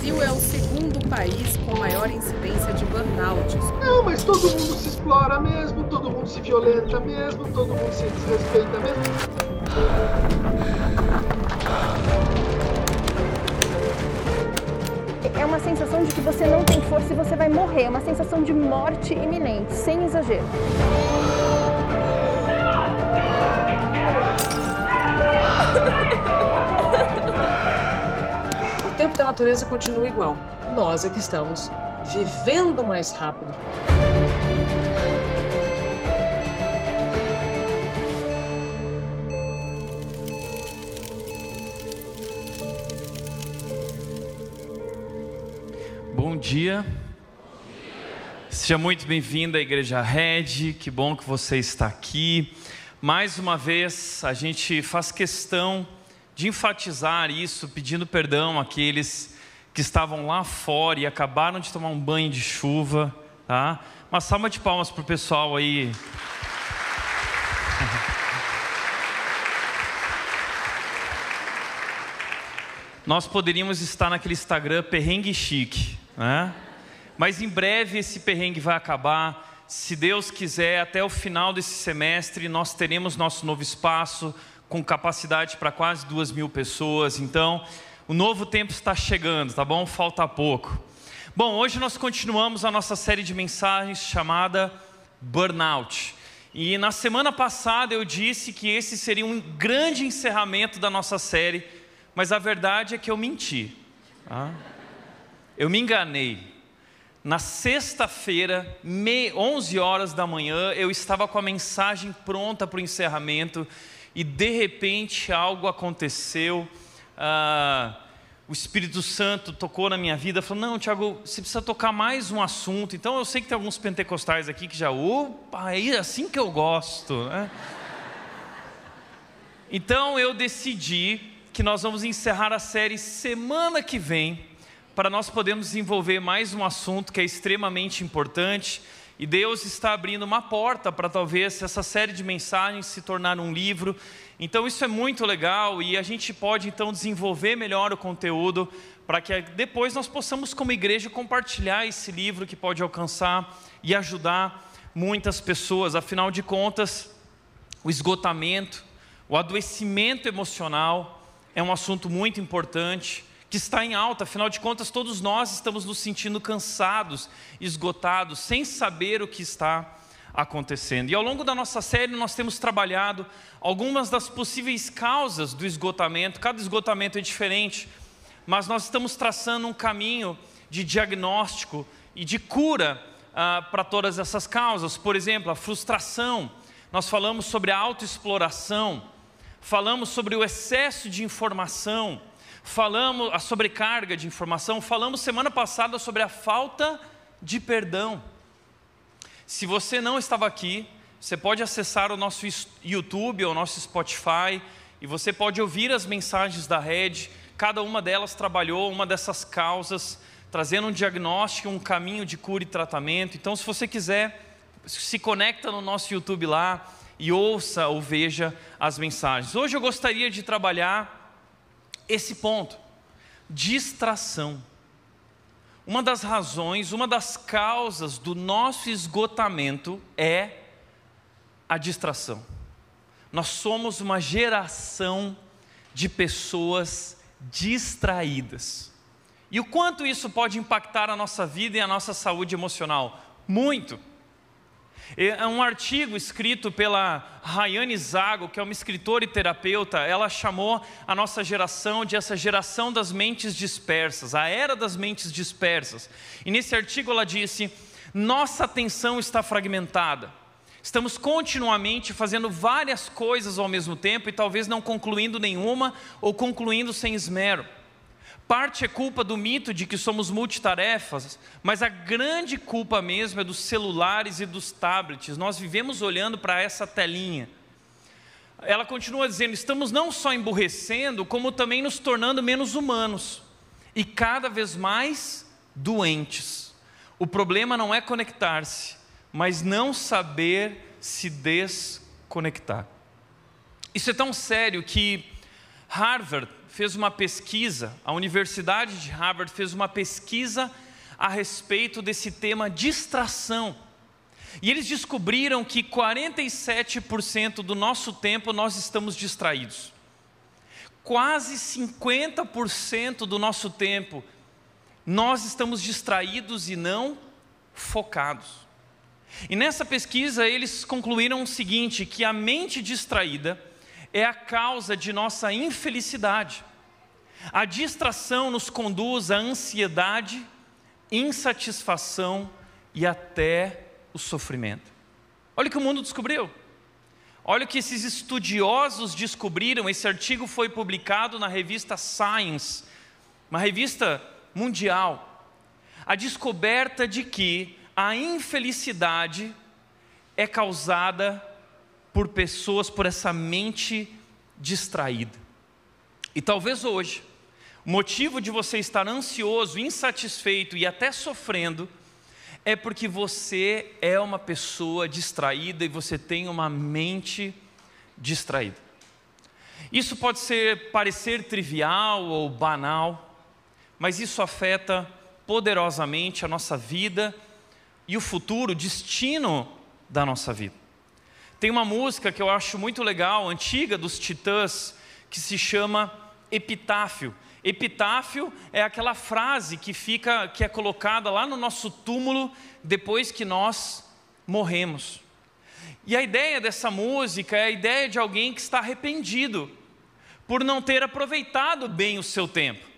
Brasil é o segundo país com maior incidência de burnout. Não, mas todo mundo se explora mesmo, todo mundo se violenta mesmo, todo mundo se desrespeita mesmo. É uma sensação de que você não tem força e você vai morrer. É uma sensação de morte iminente, sem exagero. Tempo da natureza continua igual. Nós é que estamos vivendo mais rápido. Bom dia. Seja muito bem-vindo à Igreja Red, que bom que você está aqui. Mais uma vez, a gente faz questão de enfatizar isso, pedindo perdão àqueles que estavam lá fora e acabaram de tomar um banho de chuva, tá? Uma salva de palmas para o pessoal aí. Nós poderíamos estar naquele Instagram perrengue chique, né? Mas em breve esse perrengue vai acabar. Se Deus quiser, até o final desse semestre nós teremos nosso novo espaço com capacidade para quase duas mil pessoas. Então, o novo tempo está chegando, tá bom? Falta pouco. Bom, hoje nós continuamos a nossa série de mensagens chamada Burnout. E na semana passada eu disse que esse seria um grande encerramento da nossa série, mas a verdade é que eu menti. Tá? Eu me enganei. Na sexta-feira, 11 horas da manhã, eu estava com a mensagem pronta para o encerramento e de repente algo aconteceu. Ah, o Espírito Santo tocou na minha vida, falou: Não, Tiago, você precisa tocar mais um assunto. Então eu sei que tem alguns pentecostais aqui que já, opa, é assim que eu gosto. Né? Então eu decidi que nós vamos encerrar a série semana que vem para nós podermos desenvolver mais um assunto que é extremamente importante. E Deus está abrindo uma porta para talvez essa série de mensagens se tornar um livro. Então isso é muito legal e a gente pode então desenvolver melhor o conteúdo para que depois nós possamos como igreja compartilhar esse livro que pode alcançar e ajudar muitas pessoas. Afinal de contas, o esgotamento, o adoecimento emocional é um assunto muito importante que está em alta, afinal de contas, todos nós estamos nos sentindo cansados, esgotados, sem saber o que está acontecendo. E ao longo da nossa série, nós temos trabalhado algumas das possíveis causas do esgotamento, cada esgotamento é diferente, mas nós estamos traçando um caminho de diagnóstico e de cura ah, para todas essas causas. Por exemplo, a frustração, nós falamos sobre a autoexploração, falamos sobre o excesso de informação falamos a sobrecarga de informação, falamos semana passada sobre a falta de perdão. Se você não estava aqui, você pode acessar o nosso YouTube ou o nosso Spotify e você pode ouvir as mensagens da rede. Cada uma delas trabalhou uma dessas causas, trazendo um diagnóstico, um caminho de cura e tratamento. Então, se você quiser, se conecta no nosso YouTube lá e ouça ou veja as mensagens. Hoje eu gostaria de trabalhar esse ponto. Distração. Uma das razões, uma das causas do nosso esgotamento é a distração. Nós somos uma geração de pessoas distraídas. E o quanto isso pode impactar a nossa vida e a nossa saúde emocional? Muito. É um artigo escrito pela Rayane Zago, que é uma escritora e terapeuta. Ela chamou a nossa geração de essa geração das mentes dispersas, a era das mentes dispersas. E nesse artigo ela disse: nossa atenção está fragmentada. Estamos continuamente fazendo várias coisas ao mesmo tempo e talvez não concluindo nenhuma ou concluindo sem esmero. Parte é culpa do mito de que somos multitarefas, mas a grande culpa mesmo é dos celulares e dos tablets. Nós vivemos olhando para essa telinha. Ela continua dizendo: estamos não só emburrecendo, como também nos tornando menos humanos e cada vez mais doentes. O problema não é conectar-se, mas não saber se desconectar. Isso é tão sério que Harvard fez uma pesquisa, a Universidade de Harvard fez uma pesquisa a respeito desse tema distração. E eles descobriram que 47% do nosso tempo nós estamos distraídos. Quase 50% do nosso tempo nós estamos distraídos e não focados. E nessa pesquisa eles concluíram o seguinte: que a mente distraída é a causa de nossa infelicidade. A distração nos conduz à ansiedade, insatisfação e até o sofrimento. Olha o que o mundo descobriu. Olha o que esses estudiosos descobriram. Esse artigo foi publicado na revista Science, uma revista mundial. A descoberta de que a infelicidade é causada por pessoas, por essa mente distraída. E talvez hoje, o motivo de você estar ansioso, insatisfeito e até sofrendo, é porque você é uma pessoa distraída e você tem uma mente distraída. Isso pode ser parecer trivial ou banal, mas isso afeta poderosamente a nossa vida e o futuro, o destino da nossa vida. Tem uma música que eu acho muito legal, antiga dos Titãs, que se chama Epitáfio. Epitáfio é aquela frase que fica, que é colocada lá no nosso túmulo depois que nós morremos. E a ideia dessa música é a ideia de alguém que está arrependido por não ter aproveitado bem o seu tempo.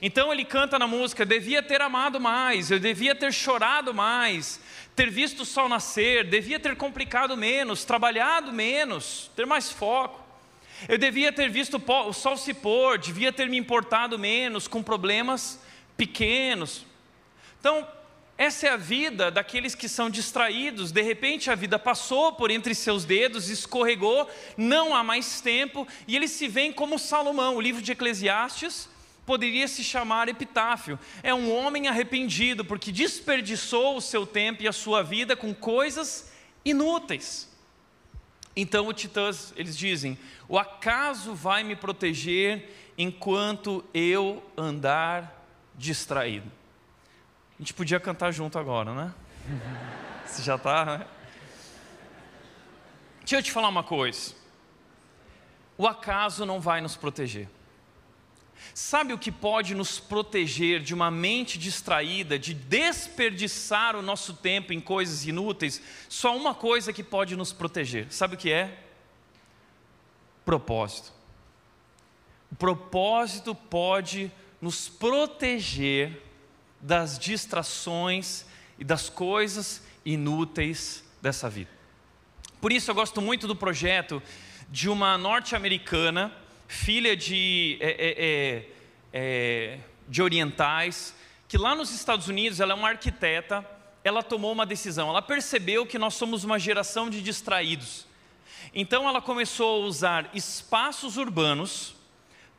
Então ele canta na música: devia ter amado mais, eu devia ter chorado mais, ter visto o sol nascer, devia ter complicado menos, trabalhado menos, ter mais foco. Eu devia ter visto o sol se pôr, devia ter me importado menos com problemas pequenos. Então, essa é a vida daqueles que são distraídos. De repente a vida passou por entre seus dedos, escorregou, não há mais tempo, e eles se veem como Salomão. O livro de Eclesiastes poderia se chamar epitáfio. É um homem arrependido porque desperdiçou o seu tempo e a sua vida com coisas inúteis. Então o Titãs, eles dizem: "O acaso vai me proteger enquanto eu andar distraído?" A gente podia cantar junto agora, né? Você já está, né? Deixa eu te falar uma coisa. O acaso não vai nos proteger. Sabe o que pode nos proteger de uma mente distraída, de desperdiçar o nosso tempo em coisas inúteis? Só uma coisa que pode nos proteger. Sabe o que é? Propósito. O propósito pode nos proteger das distrações e das coisas inúteis dessa vida. Por isso eu gosto muito do projeto de uma norte-americana filha de, é, é, é, é, de orientais, que lá nos Estados Unidos ela é uma arquiteta, ela tomou uma decisão, ela percebeu que nós somos uma geração de distraídos. Então ela começou a usar espaços urbanos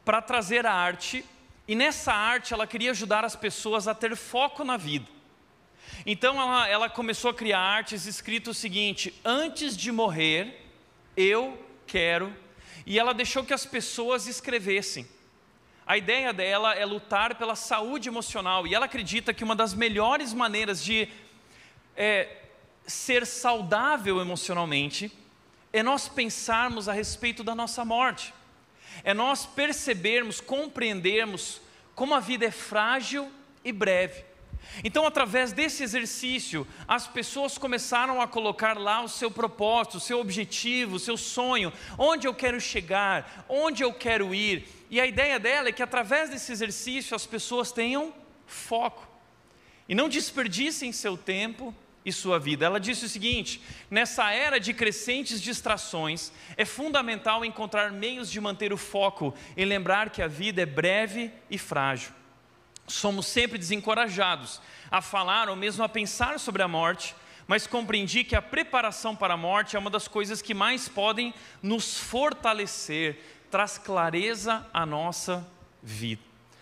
para trazer a arte, e nessa arte ela queria ajudar as pessoas a ter foco na vida. Então ela, ela começou a criar artes escrito o seguinte: antes de morrer, eu quero e ela deixou que as pessoas escrevessem. A ideia dela é lutar pela saúde emocional e ela acredita que uma das melhores maneiras de é, ser saudável emocionalmente é nós pensarmos a respeito da nossa morte, é nós percebermos, compreendermos como a vida é frágil e breve. Então, através desse exercício, as pessoas começaram a colocar lá o seu propósito, o seu objetivo, o seu sonho, onde eu quero chegar, onde eu quero ir. E a ideia dela é que através desse exercício as pessoas tenham foco e não desperdicem seu tempo e sua vida. Ela disse o seguinte: nessa era de crescentes distrações, é fundamental encontrar meios de manter o foco e lembrar que a vida é breve e frágil somos sempre desencorajados a falar ou mesmo a pensar sobre a morte, mas compreendi que a preparação para a morte é uma das coisas que mais podem nos fortalecer, traz clareza à nossa vida.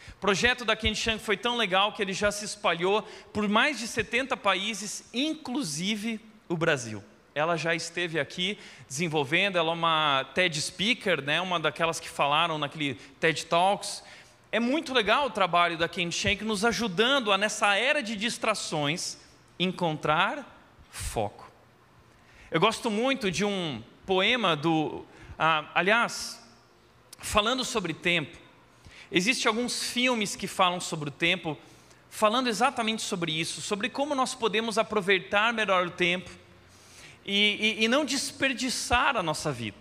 O projeto da Kenshan foi tão legal que ele já se espalhou por mais de 70 países, inclusive o Brasil. ela já esteve aqui desenvolvendo, ela é uma TED Speaker, né, uma daquelas que falaram naquele TED Talks. É muito legal o trabalho da Ken Shank nos ajudando a, nessa era de distrações, encontrar foco. Eu gosto muito de um poema do. Ah, aliás, falando sobre tempo, existem alguns filmes que falam sobre o tempo, falando exatamente sobre isso, sobre como nós podemos aproveitar melhor o tempo e, e, e não desperdiçar a nossa vida.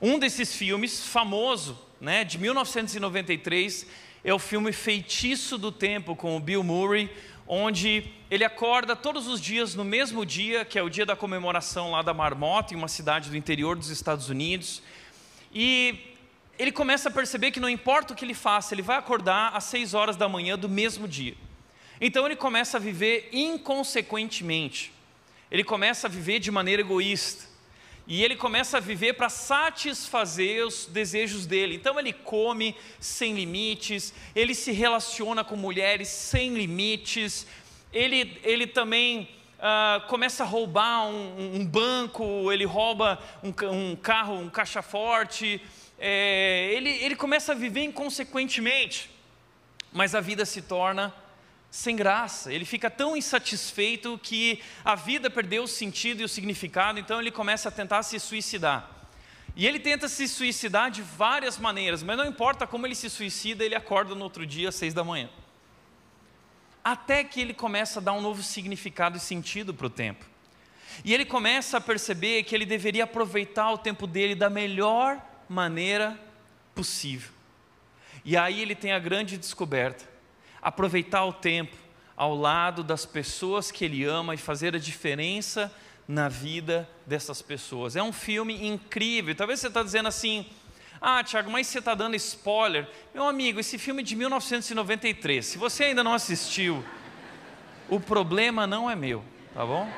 Um desses filmes, famoso, né, de 1993, é o filme Feitiço do Tempo, com o Bill Murray, onde ele acorda todos os dias no mesmo dia, que é o dia da comemoração lá da marmota, em uma cidade do interior dos Estados Unidos, e ele começa a perceber que não importa o que ele faça, ele vai acordar às seis horas da manhã do mesmo dia. Então ele começa a viver inconsequentemente ele começa a viver de maneira egoísta. E ele começa a viver para satisfazer os desejos dele. Então ele come sem limites, ele se relaciona com mulheres sem limites, ele, ele também uh, começa a roubar um, um, banco, ele rouba um, um carro, um caixa forte, é, ele, ele começa a viver inconsequentemente, mas a vida se torna sem graça, ele fica tão insatisfeito que a vida perdeu o sentido e o significado, então ele começa a tentar se suicidar. E ele tenta se suicidar de várias maneiras, mas não importa como ele se suicida, ele acorda no outro dia às seis da manhã. Até que ele começa a dar um novo significado e sentido para o tempo. E ele começa a perceber que ele deveria aproveitar o tempo dele da melhor maneira possível. E aí ele tem a grande descoberta aproveitar o tempo ao lado das pessoas que ele ama e fazer a diferença na vida dessas pessoas. É um filme incrível. Talvez você está dizendo assim: ah, Tiago, mas você está dando spoiler. Meu amigo, esse filme é de 1993. Se você ainda não assistiu, o problema não é meu, tá bom?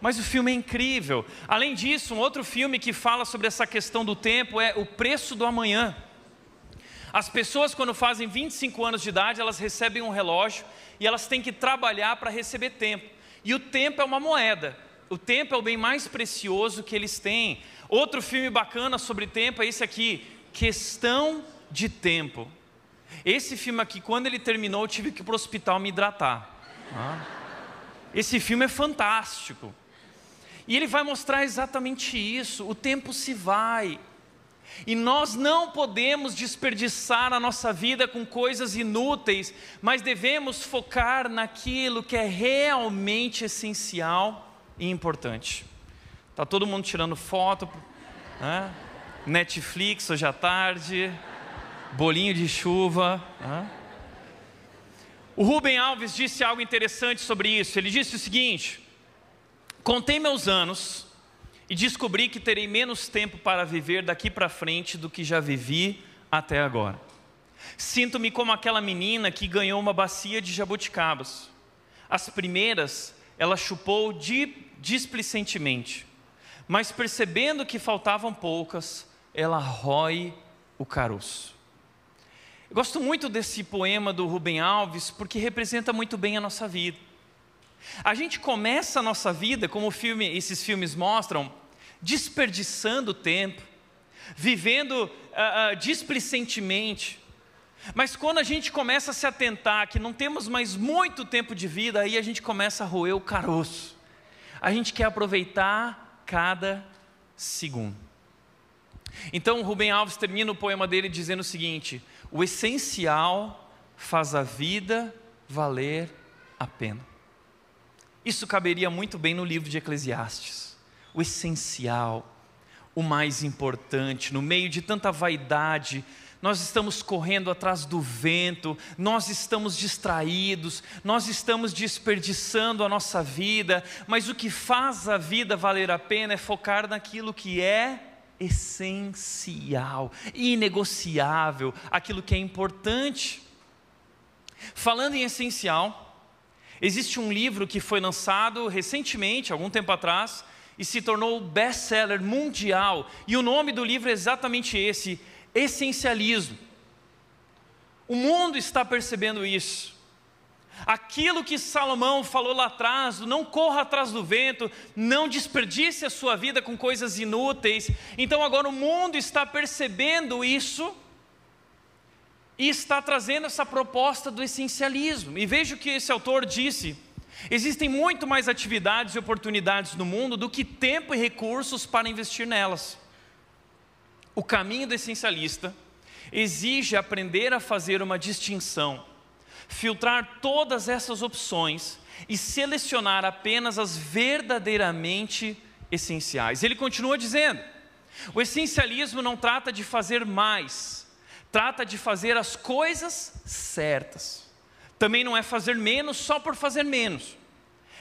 Mas o filme é incrível. Além disso, um outro filme que fala sobre essa questão do tempo é O Preço do Amanhã. As pessoas, quando fazem 25 anos de idade, elas recebem um relógio e elas têm que trabalhar para receber tempo. E o tempo é uma moeda. O tempo é o bem mais precioso que eles têm. Outro filme bacana sobre tempo é esse aqui, Questão de Tempo. Esse filme aqui, quando ele terminou, eu tive que ir para o hospital me hidratar. Ah. Esse filme é fantástico. E ele vai mostrar exatamente isso: o tempo se vai, e nós não podemos desperdiçar a nossa vida com coisas inúteis, mas devemos focar naquilo que é realmente essencial e importante. Tá todo mundo tirando foto, né? Netflix hoje à tarde, bolinho de chuva. Né? O Rubem Alves disse algo interessante sobre isso. Ele disse o seguinte: Contei meus anos e descobri que terei menos tempo para viver daqui para frente do que já vivi até agora. Sinto-me como aquela menina que ganhou uma bacia de jabuticabas. As primeiras ela chupou displicentemente, mas percebendo que faltavam poucas, ela rói o caroço. Eu gosto muito desse poema do Rubem Alves porque representa muito bem a nossa vida. A gente começa a nossa vida, como filme, esses filmes mostram, desperdiçando tempo, vivendo uh, uh, displicentemente. Mas quando a gente começa a se atentar que não temos mais muito tempo de vida, aí a gente começa a roer o caroço. A gente quer aproveitar cada segundo. Então, Rubem Alves termina o poema dele dizendo o seguinte: o essencial faz a vida valer a pena. Isso caberia muito bem no livro de Eclesiastes. O essencial, o mais importante, no meio de tanta vaidade, nós estamos correndo atrás do vento, nós estamos distraídos, nós estamos desperdiçando a nossa vida, mas o que faz a vida valer a pena é focar naquilo que é essencial, inegociável, aquilo que é importante. Falando em essencial, Existe um livro que foi lançado recentemente, algum tempo atrás, e se tornou best-seller mundial. E o nome do livro é exatamente esse: Essencialismo. O mundo está percebendo isso. Aquilo que Salomão falou lá atrás, não corra atrás do vento, não desperdice a sua vida com coisas inúteis. Então agora o mundo está percebendo isso e está trazendo essa proposta do essencialismo. E veja o que esse autor disse: existem muito mais atividades e oportunidades no mundo do que tempo e recursos para investir nelas. O caminho do essencialista exige aprender a fazer uma distinção filtrar todas essas opções e selecionar apenas as verdadeiramente essenciais. Ele continua dizendo: o essencialismo não trata de fazer mais, trata de fazer as coisas certas. Também não é fazer menos só por fazer menos,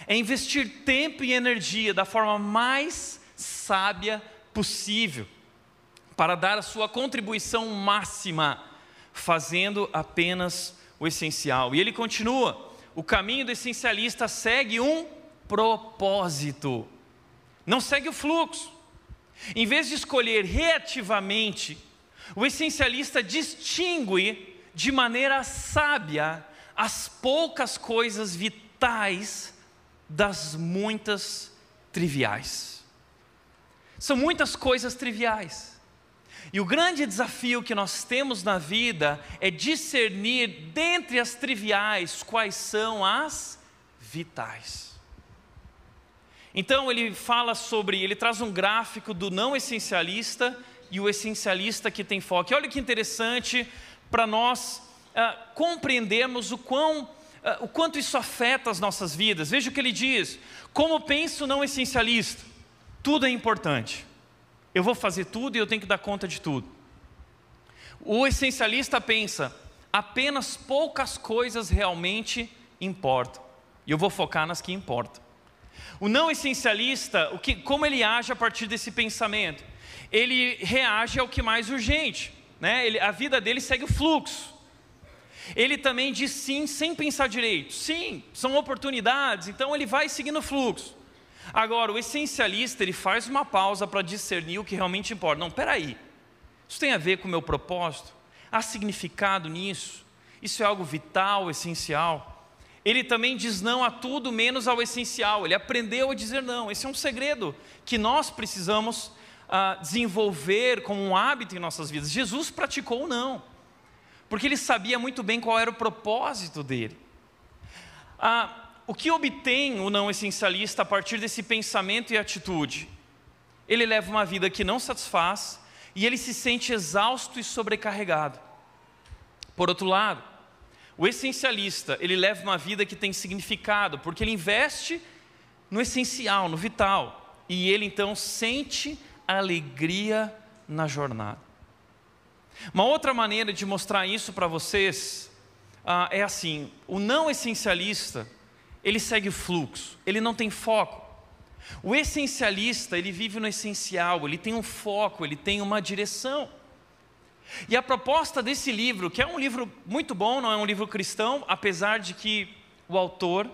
é investir tempo e energia da forma mais sábia possível para dar a sua contribuição máxima, fazendo apenas o essencial. E ele continua: o caminho do essencialista segue um propósito, não segue o fluxo. Em vez de escolher reativamente, o essencialista distingue de maneira sábia as poucas coisas vitais das muitas triviais. São muitas coisas triviais. E o grande desafio que nós temos na vida é discernir dentre as triviais quais são as vitais. Então ele fala sobre, ele traz um gráfico do não essencialista e o essencialista que tem foco. E olha que interessante para nós uh, compreendermos o quão uh, o quanto isso afeta as nossas vidas. Veja o que ele diz: como pensa o não essencialista, tudo é importante eu vou fazer tudo e eu tenho que dar conta de tudo. O essencialista pensa, apenas poucas coisas realmente importam, e eu vou focar nas que importam. O não essencialista, o que, como ele age a partir desse pensamento? Ele reage ao que mais urgente, né? Ele, a vida dele segue o fluxo. Ele também diz sim sem pensar direito. Sim, são oportunidades, então ele vai seguindo o fluxo. Agora, o essencialista, ele faz uma pausa para discernir o que realmente importa. Não, peraí, isso tem a ver com o meu propósito? Há significado nisso? Isso é algo vital, essencial? Ele também diz não a tudo menos ao essencial. Ele aprendeu a dizer não. Esse é um segredo que nós precisamos desenvolver como um hábito em nossas vidas. Jesus praticou não, porque ele sabia muito bem qual era o propósito dele. Ah, o que obtém o não essencialista a partir desse pensamento e atitude? Ele leva uma vida que não satisfaz e ele se sente exausto e sobrecarregado. Por outro lado, o essencialista, ele leva uma vida que tem significado, porque ele investe no essencial, no vital, e ele então sente alegria na jornada. Uma outra maneira de mostrar isso para vocês ah, é assim: o não essencialista, ele segue o fluxo, ele não tem foco. O essencialista, ele vive no essencial, ele tem um foco, ele tem uma direção. E a proposta desse livro, que é um livro muito bom, não é um livro cristão, apesar de que o autor,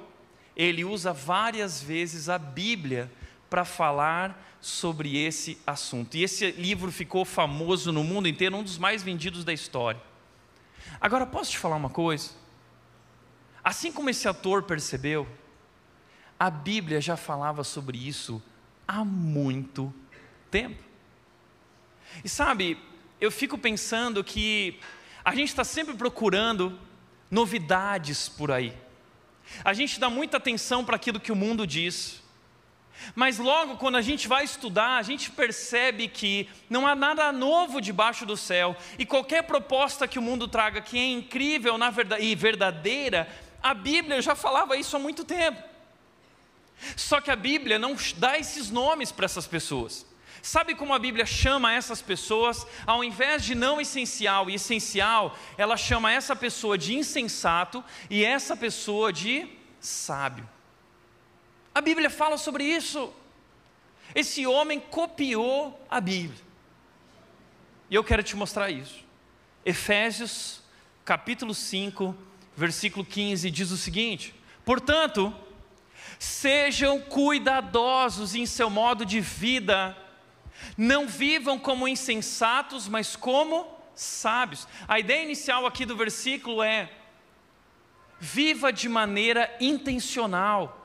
ele usa várias vezes a Bíblia para falar sobre esse assunto. E esse livro ficou famoso no mundo inteiro, um dos mais vendidos da história. Agora, posso te falar uma coisa? Assim como esse ator percebeu, a Bíblia já falava sobre isso há muito tempo. E sabe, eu fico pensando que a gente está sempre procurando novidades por aí. A gente dá muita atenção para aquilo que o mundo diz. Mas logo quando a gente vai estudar, a gente percebe que não há nada novo debaixo do céu, e qualquer proposta que o mundo traga que é incrível na verdade, e verdadeira, a Bíblia já falava isso há muito tempo. Só que a Bíblia não dá esses nomes para essas pessoas. Sabe como a Bíblia chama essas pessoas? Ao invés de não essencial e essencial, ela chama essa pessoa de insensato e essa pessoa de sábio. A Bíblia fala sobre isso. Esse homem copiou a Bíblia. E eu quero te mostrar isso. Efésios, capítulo 5, versículo 15 diz o seguinte: Portanto, sejam cuidadosos em seu modo de vida, não vivam como insensatos, mas como sábios. A ideia inicial aqui do versículo é: viva de maneira intencional.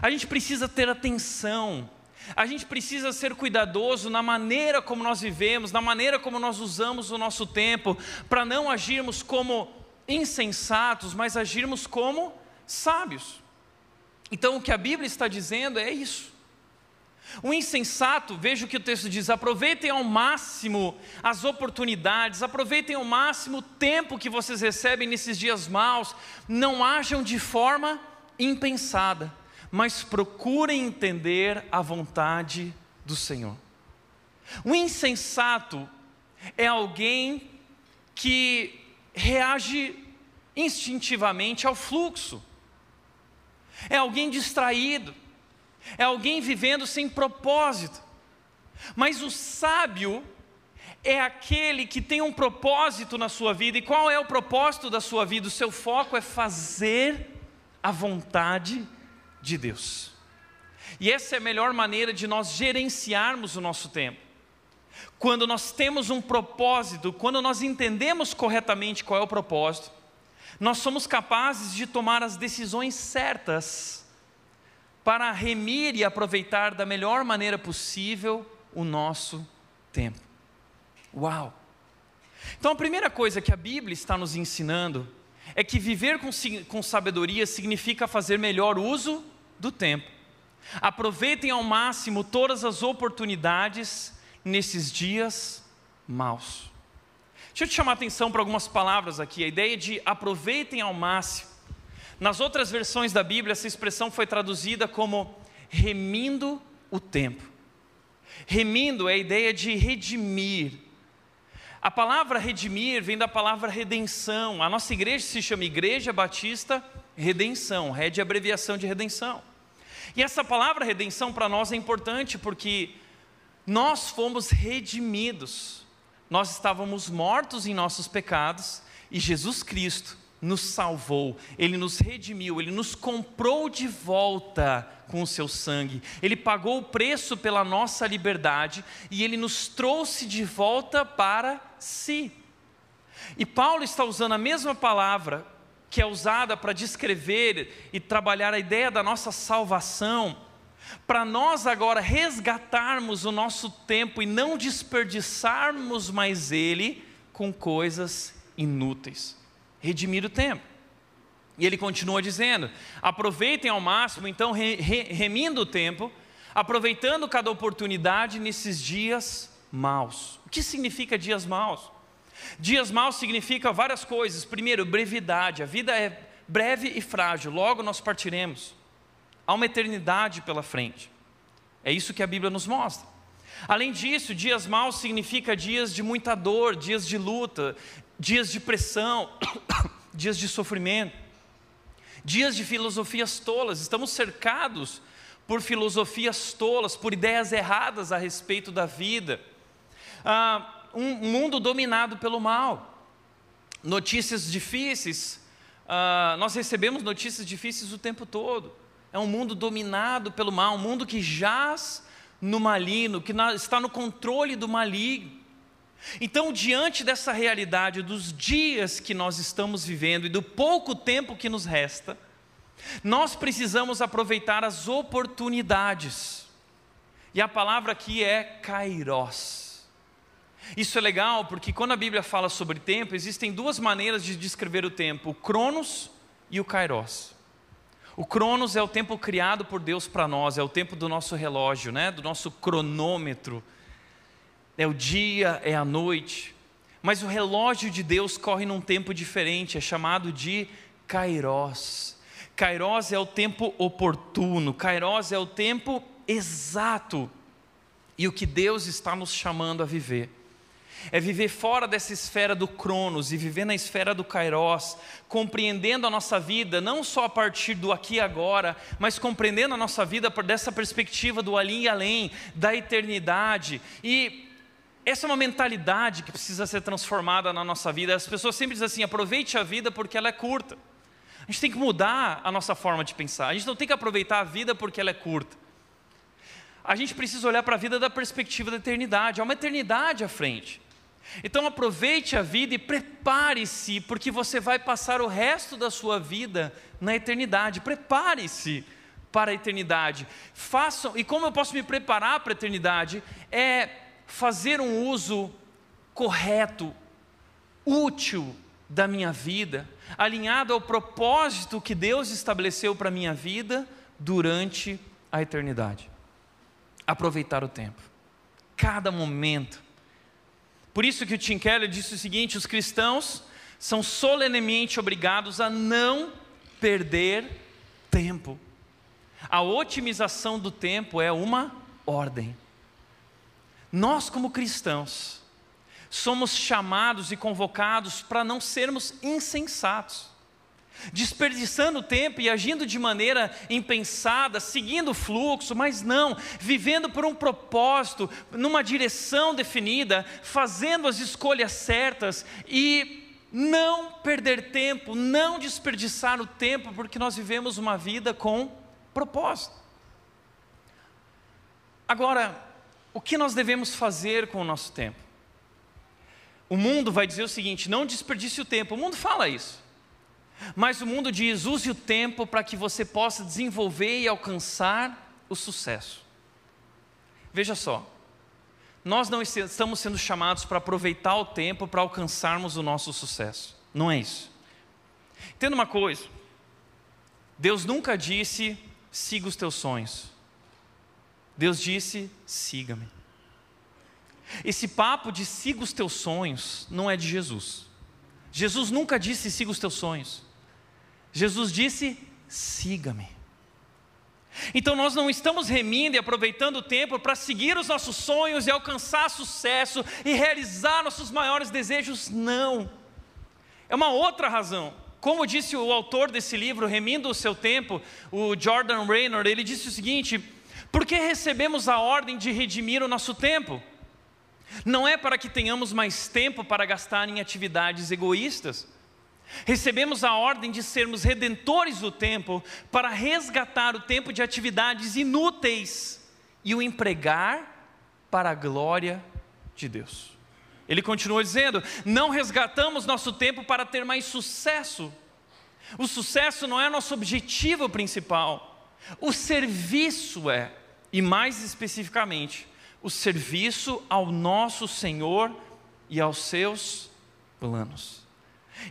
A gente precisa ter atenção. A gente precisa ser cuidadoso na maneira como nós vivemos, na maneira como nós usamos o nosso tempo, para não agirmos como insensatos, mas agirmos como sábios. Então, o que a Bíblia está dizendo é isso. O insensato, veja o que o texto diz: aproveitem ao máximo as oportunidades, aproveitem ao máximo o tempo que vocês recebem nesses dias maus, não ajam de forma impensada, mas procurem entender a vontade do Senhor. O insensato é alguém que reage instintivamente ao fluxo, é alguém distraído, é alguém vivendo sem propósito. Mas o sábio é aquele que tem um propósito na sua vida. E qual é o propósito da sua vida? O seu foco é fazer a vontade de Deus. E essa é a melhor maneira de nós gerenciarmos o nosso tempo. Quando nós temos um propósito, quando nós entendemos corretamente qual é o propósito, nós somos capazes de tomar as decisões certas para remir e aproveitar da melhor maneira possível o nosso tempo. Uau! Então, a primeira coisa que a Bíblia está nos ensinando é que viver com, com sabedoria significa fazer melhor uso do tempo. Aproveitem ao máximo todas as oportunidades nesses dias maus. Deixa eu te chamar a atenção para algumas palavras aqui. A ideia de aproveitem ao máximo. Nas outras versões da Bíblia, essa expressão foi traduzida como remindo o tempo. Remindo é a ideia de redimir. A palavra redimir vem da palavra redenção. A nossa igreja se chama Igreja Batista Redenção. Red é abreviação de redenção. E essa palavra redenção para nós é importante porque nós fomos redimidos nós estávamos mortos em nossos pecados e Jesus Cristo nos salvou, Ele nos redimiu, Ele nos comprou de volta com o seu sangue, Ele pagou o preço pela nossa liberdade e Ele nos trouxe de volta para si. E Paulo está usando a mesma palavra que é usada para descrever e trabalhar a ideia da nossa salvação para nós agora resgatarmos o nosso tempo e não desperdiçarmos mais ele com coisas inúteis. Redimir o tempo. E ele continua dizendo: aproveitem ao máximo, então, re, re, remindo o tempo, aproveitando cada oportunidade nesses dias maus. O que significa dias maus? Dias maus significa várias coisas. Primeiro, brevidade. A vida é breve e frágil, logo nós partiremos. Há uma eternidade pela frente. É isso que a Bíblia nos mostra. Além disso, dias maus significa dias de muita dor, dias de luta, dias de pressão, dias de sofrimento, dias de filosofias tolas. Estamos cercados por filosofias tolas, por ideias erradas a respeito da vida. Ah, um mundo dominado pelo mal. Notícias difíceis, ah, nós recebemos notícias difíceis o tempo todo. É um mundo dominado pelo mal, um mundo que jaz no maligno, que está no controle do maligno. Então, diante dessa realidade dos dias que nós estamos vivendo e do pouco tempo que nos resta, nós precisamos aproveitar as oportunidades. E a palavra aqui é kairos. Isso é legal porque quando a Bíblia fala sobre tempo, existem duas maneiras de descrever o tempo: o cronos e o kairos. O Cronos é o tempo criado por Deus para nós, é o tempo do nosso relógio, né? do nosso cronômetro. É o dia, é a noite. Mas o relógio de Deus corre num tempo diferente, é chamado de Kairos. Kairos é o tempo oportuno, Kairos é o tempo exato. E o que Deus está nos chamando a viver é viver fora dessa esfera do Cronos e viver na esfera do Kairos, compreendendo a nossa vida não só a partir do aqui e agora, mas compreendendo a nossa vida por dessa perspectiva do ali e além, da eternidade. E essa é uma mentalidade que precisa ser transformada na nossa vida. As pessoas sempre dizem assim: aproveite a vida porque ela é curta. A gente tem que mudar a nossa forma de pensar. A gente não tem que aproveitar a vida porque ela é curta. A gente precisa olhar para a vida da perspectiva da eternidade. Há uma eternidade à frente. Então aproveite a vida e prepare-se, porque você vai passar o resto da sua vida na eternidade. Prepare-se para a eternidade. Façam, e como eu posso me preparar para a eternidade? É fazer um uso correto, útil da minha vida, alinhado ao propósito que Deus estabeleceu para a minha vida durante a eternidade. Aproveitar o tempo, cada momento. Por isso que o Tim Keller disse o seguinte: os cristãos são solenemente obrigados a não perder tempo. A otimização do tempo é uma ordem. Nós, como cristãos, somos chamados e convocados para não sermos insensatos, desperdiçando tempo e agindo de maneira impensada, seguindo o fluxo, mas não, vivendo por um propósito, numa direção definida, fazendo as escolhas certas e não perder tempo, não desperdiçar o tempo, porque nós vivemos uma vida com propósito. Agora, o que nós devemos fazer com o nosso tempo? O mundo vai dizer o seguinte: não desperdice o tempo. O mundo fala isso. Mas o mundo diz: use o tempo para que você possa desenvolver e alcançar o sucesso. Veja só, nós não estamos sendo chamados para aproveitar o tempo para alcançarmos o nosso sucesso. Não é isso. Entenda uma coisa: Deus nunca disse siga os teus sonhos. Deus disse: siga-me. Esse papo de siga os teus sonhos não é de Jesus. Jesus nunca disse siga os teus sonhos. Jesus disse: siga-me. Então nós não estamos remindo e aproveitando o tempo para seguir os nossos sonhos e alcançar sucesso e realizar nossos maiores desejos, não. É uma outra razão. Como disse o autor desse livro, Remindo o Seu Tempo, o Jordan Raynor, ele disse o seguinte: por que recebemos a ordem de redimir o nosso tempo? Não é para que tenhamos mais tempo para gastar em atividades egoístas. Recebemos a ordem de sermos redentores do tempo para resgatar o tempo de atividades inúteis e o empregar para a glória de Deus. Ele continua dizendo: não resgatamos nosso tempo para ter mais sucesso. O sucesso não é nosso objetivo principal, o serviço é, e mais especificamente, o serviço ao nosso Senhor e aos seus planos.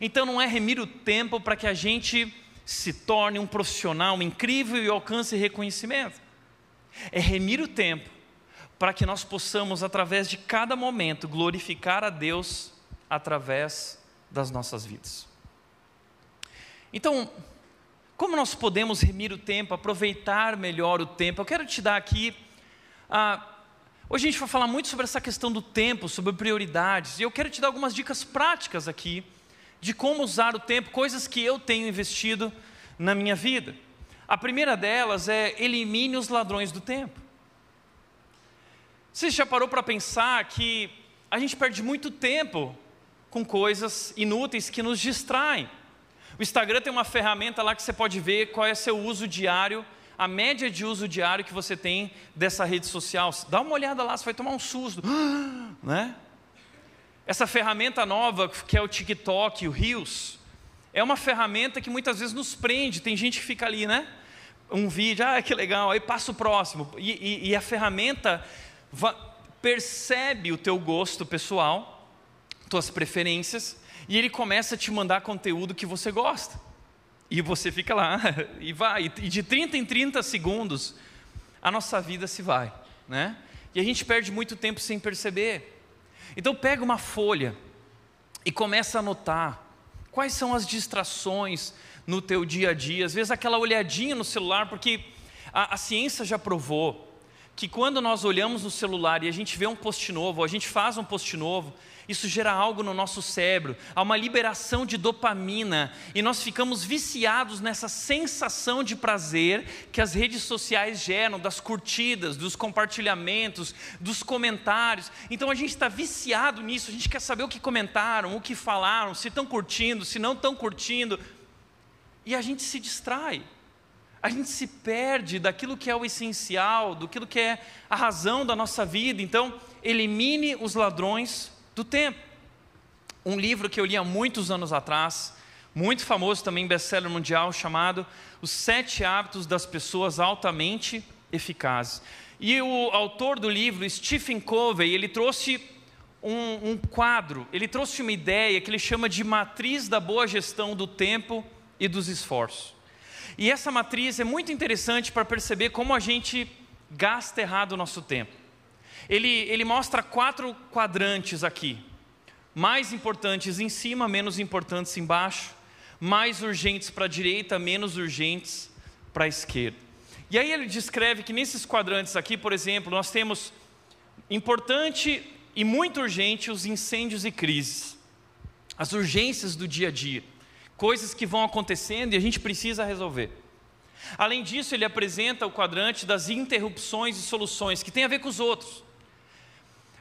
Então não é remir o tempo para que a gente se torne um profissional incrível e alcance reconhecimento. É remir o tempo para que nós possamos, através de cada momento, glorificar a Deus através das nossas vidas. Então, como nós podemos remir o tempo, aproveitar melhor o tempo? Eu quero te dar aqui. Ah, hoje a gente vai falar muito sobre essa questão do tempo, sobre prioridades, e eu quero te dar algumas dicas práticas aqui de como usar o tempo, coisas que eu tenho investido na minha vida. A primeira delas é elimine os ladrões do tempo. Você já parou para pensar que a gente perde muito tempo com coisas inúteis que nos distraem? O Instagram tem uma ferramenta lá que você pode ver qual é seu uso diário, a média de uso diário que você tem dessa rede social. Dá uma olhada lá, você vai tomar um susto, né? Essa ferramenta nova que é o TikTok, o Reels, é uma ferramenta que muitas vezes nos prende. Tem gente que fica ali, né? Um vídeo, ah, que legal, aí passa o próximo. E, e, e a ferramenta percebe o teu gosto pessoal, tuas preferências, e ele começa a te mandar conteúdo que você gosta. E você fica lá, e vai, e de 30 em 30 segundos, a nossa vida se vai, né? E a gente perde muito tempo sem perceber. Então pega uma folha e começa a anotar quais são as distrações no teu dia a dia. Às vezes aquela olhadinha no celular, porque a, a ciência já provou que quando nós olhamos no celular e a gente vê um post novo, a gente faz um post novo, isso gera algo no nosso cérebro, há uma liberação de dopamina, e nós ficamos viciados nessa sensação de prazer que as redes sociais geram, das curtidas, dos compartilhamentos, dos comentários. Então a gente está viciado nisso, a gente quer saber o que comentaram, o que falaram, se estão curtindo, se não estão curtindo, e a gente se distrai a gente se perde daquilo que é o essencial, daquilo que é a razão da nossa vida. Então, elimine os ladrões do tempo. Um livro que eu li há muitos anos atrás, muito famoso também, best-seller mundial, chamado Os Sete Hábitos das Pessoas Altamente Eficazes. E o autor do livro, Stephen Covey, ele trouxe um, um quadro, ele trouxe uma ideia que ele chama de matriz da boa gestão do tempo e dos esforços. E essa matriz é muito interessante para perceber como a gente gasta errado o nosso tempo. Ele, ele mostra quatro quadrantes aqui: mais importantes em cima, menos importantes embaixo, mais urgentes para a direita, menos urgentes para a esquerda. E aí ele descreve que nesses quadrantes aqui, por exemplo, nós temos importante e muito urgente os incêndios e crises, as urgências do dia a dia, coisas que vão acontecendo e a gente precisa resolver. Além disso, ele apresenta o quadrante das interrupções e soluções, que tem a ver com os outros.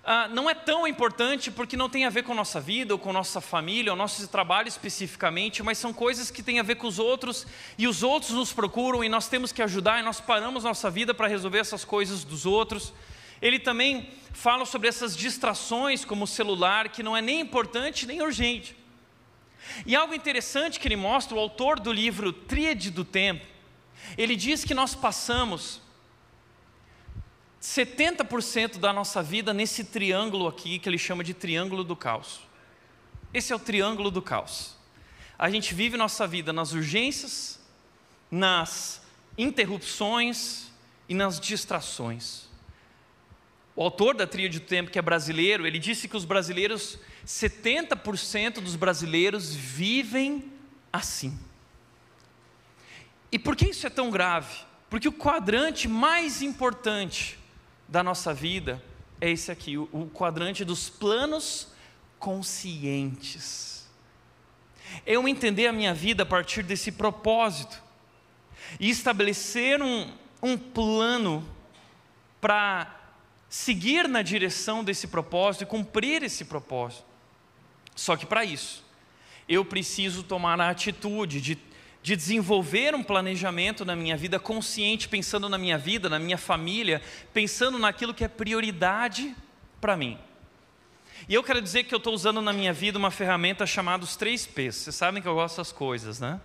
Ah, não é tão importante porque não tem a ver com nossa vida, ou com nossa família, ou nosso trabalho especificamente, mas são coisas que têm a ver com os outros, e os outros nos procuram, e nós temos que ajudar, e nós paramos nossa vida para resolver essas coisas dos outros. Ele também fala sobre essas distrações, como o celular, que não é nem importante nem urgente. E algo interessante que ele mostra, o autor do livro Tríade do Tempo, ele diz que nós passamos 70% da nossa vida nesse triângulo aqui, que ele chama de triângulo do caos. Esse é o triângulo do caos. A gente vive nossa vida nas urgências, nas interrupções e nas distrações. O autor da Tríade do Tempo, que é brasileiro, ele disse que os brasileiros, 70% dos brasileiros vivem assim. E por que isso é tão grave? Porque o quadrante mais importante da nossa vida é esse aqui, o, quadrante dos planos conscientes. Eu entender a minha vida a partir desse propósito e estabelecer um, um plano para seguir na direção desse propósito e cumprir esse propósito. Só que para isso, eu preciso tomar a atitude de de desenvolver um planejamento na minha vida consciente, pensando na minha vida, na minha família, pensando naquilo que é prioridade para mim. E eu quero dizer que eu estou usando na minha vida uma ferramenta chamada os três P's. Vocês sabem que eu gosto dessas coisas, né?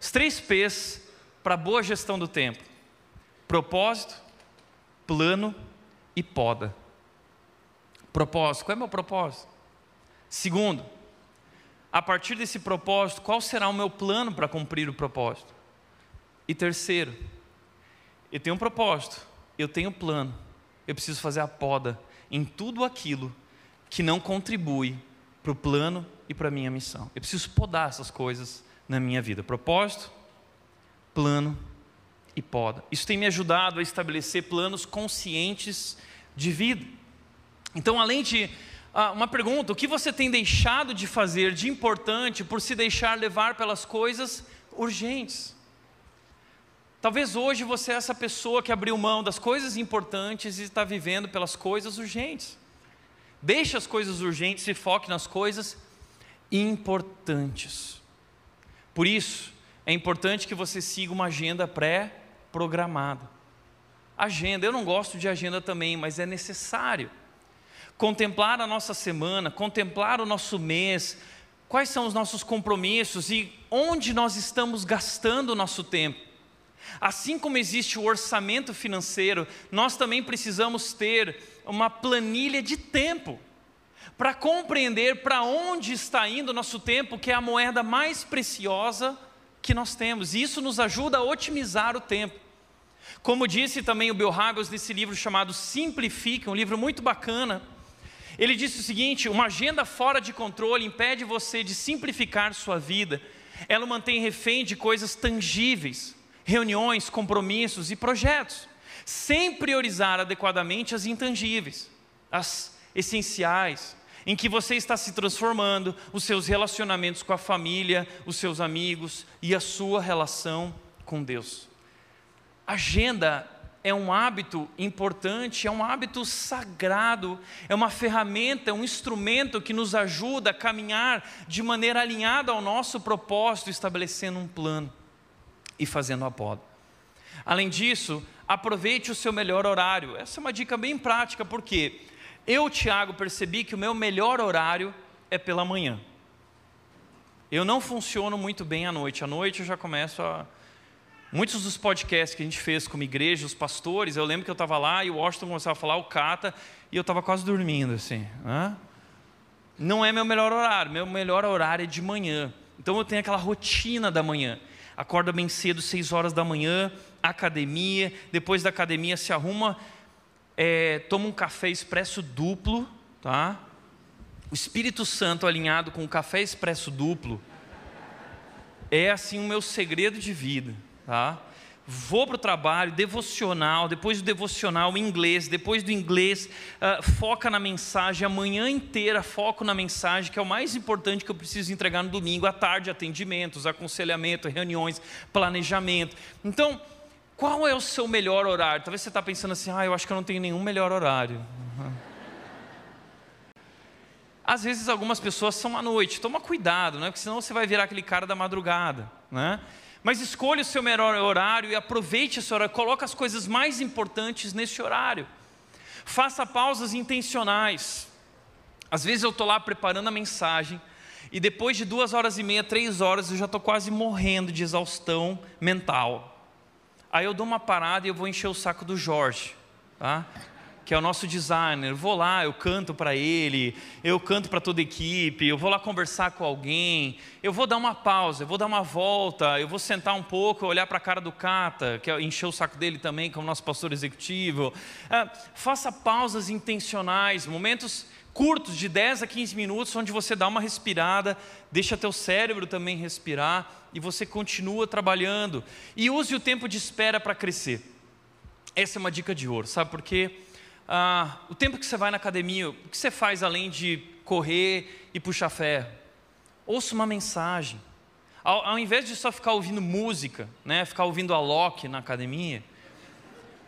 Os três P's para boa gestão do tempo: propósito, plano e poda. Propósito, qual é meu propósito? Segundo, a partir desse propósito, qual será o meu plano para cumprir o propósito? E terceiro, eu tenho um propósito, eu tenho um plano, eu preciso fazer a poda em tudo aquilo que não contribui para o plano e para a minha missão. Eu preciso podar essas coisas na minha vida: propósito, plano e poda. Isso tem me ajudado a estabelecer planos conscientes de vida. Então, além de ah, uma pergunta: o que você tem deixado de fazer de importante por se deixar levar pelas coisas urgentes? Talvez hoje você é essa pessoa que abriu mão das coisas importantes e está vivendo pelas coisas urgentes. Deixe as coisas urgentes e foque nas coisas importantes. Por isso, é importante que você siga uma agenda pré-programada. Agenda, eu não gosto de agenda também, mas é necessário contemplar a nossa semana, contemplar o nosso mês, quais são os nossos compromissos e onde nós estamos gastando o nosso tempo. Assim como existe o orçamento financeiro, nós também precisamos ter uma planilha de tempo para compreender para onde está indo o nosso tempo, que é a moeda mais preciosa que nós temos. E isso nos ajuda a otimizar o tempo. Como disse também o Bill Hagels nesse livro chamado Simplifique, um livro muito bacana, ele disse o seguinte: uma agenda fora de controle impede você de simplificar sua vida. Ela mantém refém de coisas tangíveis, reuniões, compromissos e projetos, sem priorizar adequadamente as intangíveis, as essenciais, em que você está se transformando, os seus relacionamentos com a família, os seus amigos e a sua relação com Deus. Agenda é um hábito importante, é um hábito sagrado, é uma ferramenta, é um instrumento que nos ajuda a caminhar de maneira alinhada ao nosso propósito, estabelecendo um plano e fazendo a poda. Além disso, aproveite o seu melhor horário. Essa é uma dica bem prática, porque Eu, Tiago, percebi que o meu melhor horário é pela manhã. Eu não funciono muito bem à noite. À noite eu já começo a. Muitos dos podcasts que a gente fez como igreja, os pastores, eu lembro que eu estava lá e o Washington começava a falar, o Cata, e eu estava quase dormindo assim. Não é meu melhor horário, meu melhor horário é de manhã. Então eu tenho aquela rotina da manhã. Acorda bem cedo, 6 horas da manhã, academia, depois da academia se arruma, é, toma um café expresso duplo, tá? O Espírito Santo alinhado com o café expresso duplo é assim o meu segredo de vida, tá? Vou para o trabalho, devocional, depois do devocional, inglês, depois do inglês, uh, foca na mensagem, a manhã inteira foco na mensagem, que é o mais importante que eu preciso entregar no domingo, à tarde, atendimentos, aconselhamento, reuniões, planejamento. Então, qual é o seu melhor horário? Talvez você está pensando assim, ah, eu acho que eu não tenho nenhum melhor horário. Uhum. Às vezes algumas pessoas são à noite, toma cuidado, né? porque senão você vai virar aquele cara da madrugada. Né? Mas escolha o seu melhor horário e aproveite esse horário, coloque as coisas mais importantes nesse horário. Faça pausas intencionais. Às vezes eu estou lá preparando a mensagem, e depois de duas horas e meia, três horas, eu já estou quase morrendo de exaustão mental. Aí eu dou uma parada e eu vou encher o saco do Jorge, tá? Que é o nosso designer. Eu vou lá, eu canto para ele, eu canto para toda a equipe, eu vou lá conversar com alguém, eu vou dar uma pausa, eu vou dar uma volta, eu vou sentar um pouco, olhar para a cara do Cata, que é encher o saco dele também, como nosso pastor executivo. Ah, faça pausas intencionais, momentos curtos de 10 a 15 minutos, onde você dá uma respirada, deixa teu cérebro também respirar e você continua trabalhando. E use o tempo de espera para crescer. Essa é uma dica de ouro, sabe por quê? Ah, o tempo que você vai na academia, o que você faz além de correr e puxar ferro? Ouça uma mensagem. Ao, ao invés de só ficar ouvindo música, né, ficar ouvindo a Loki na academia,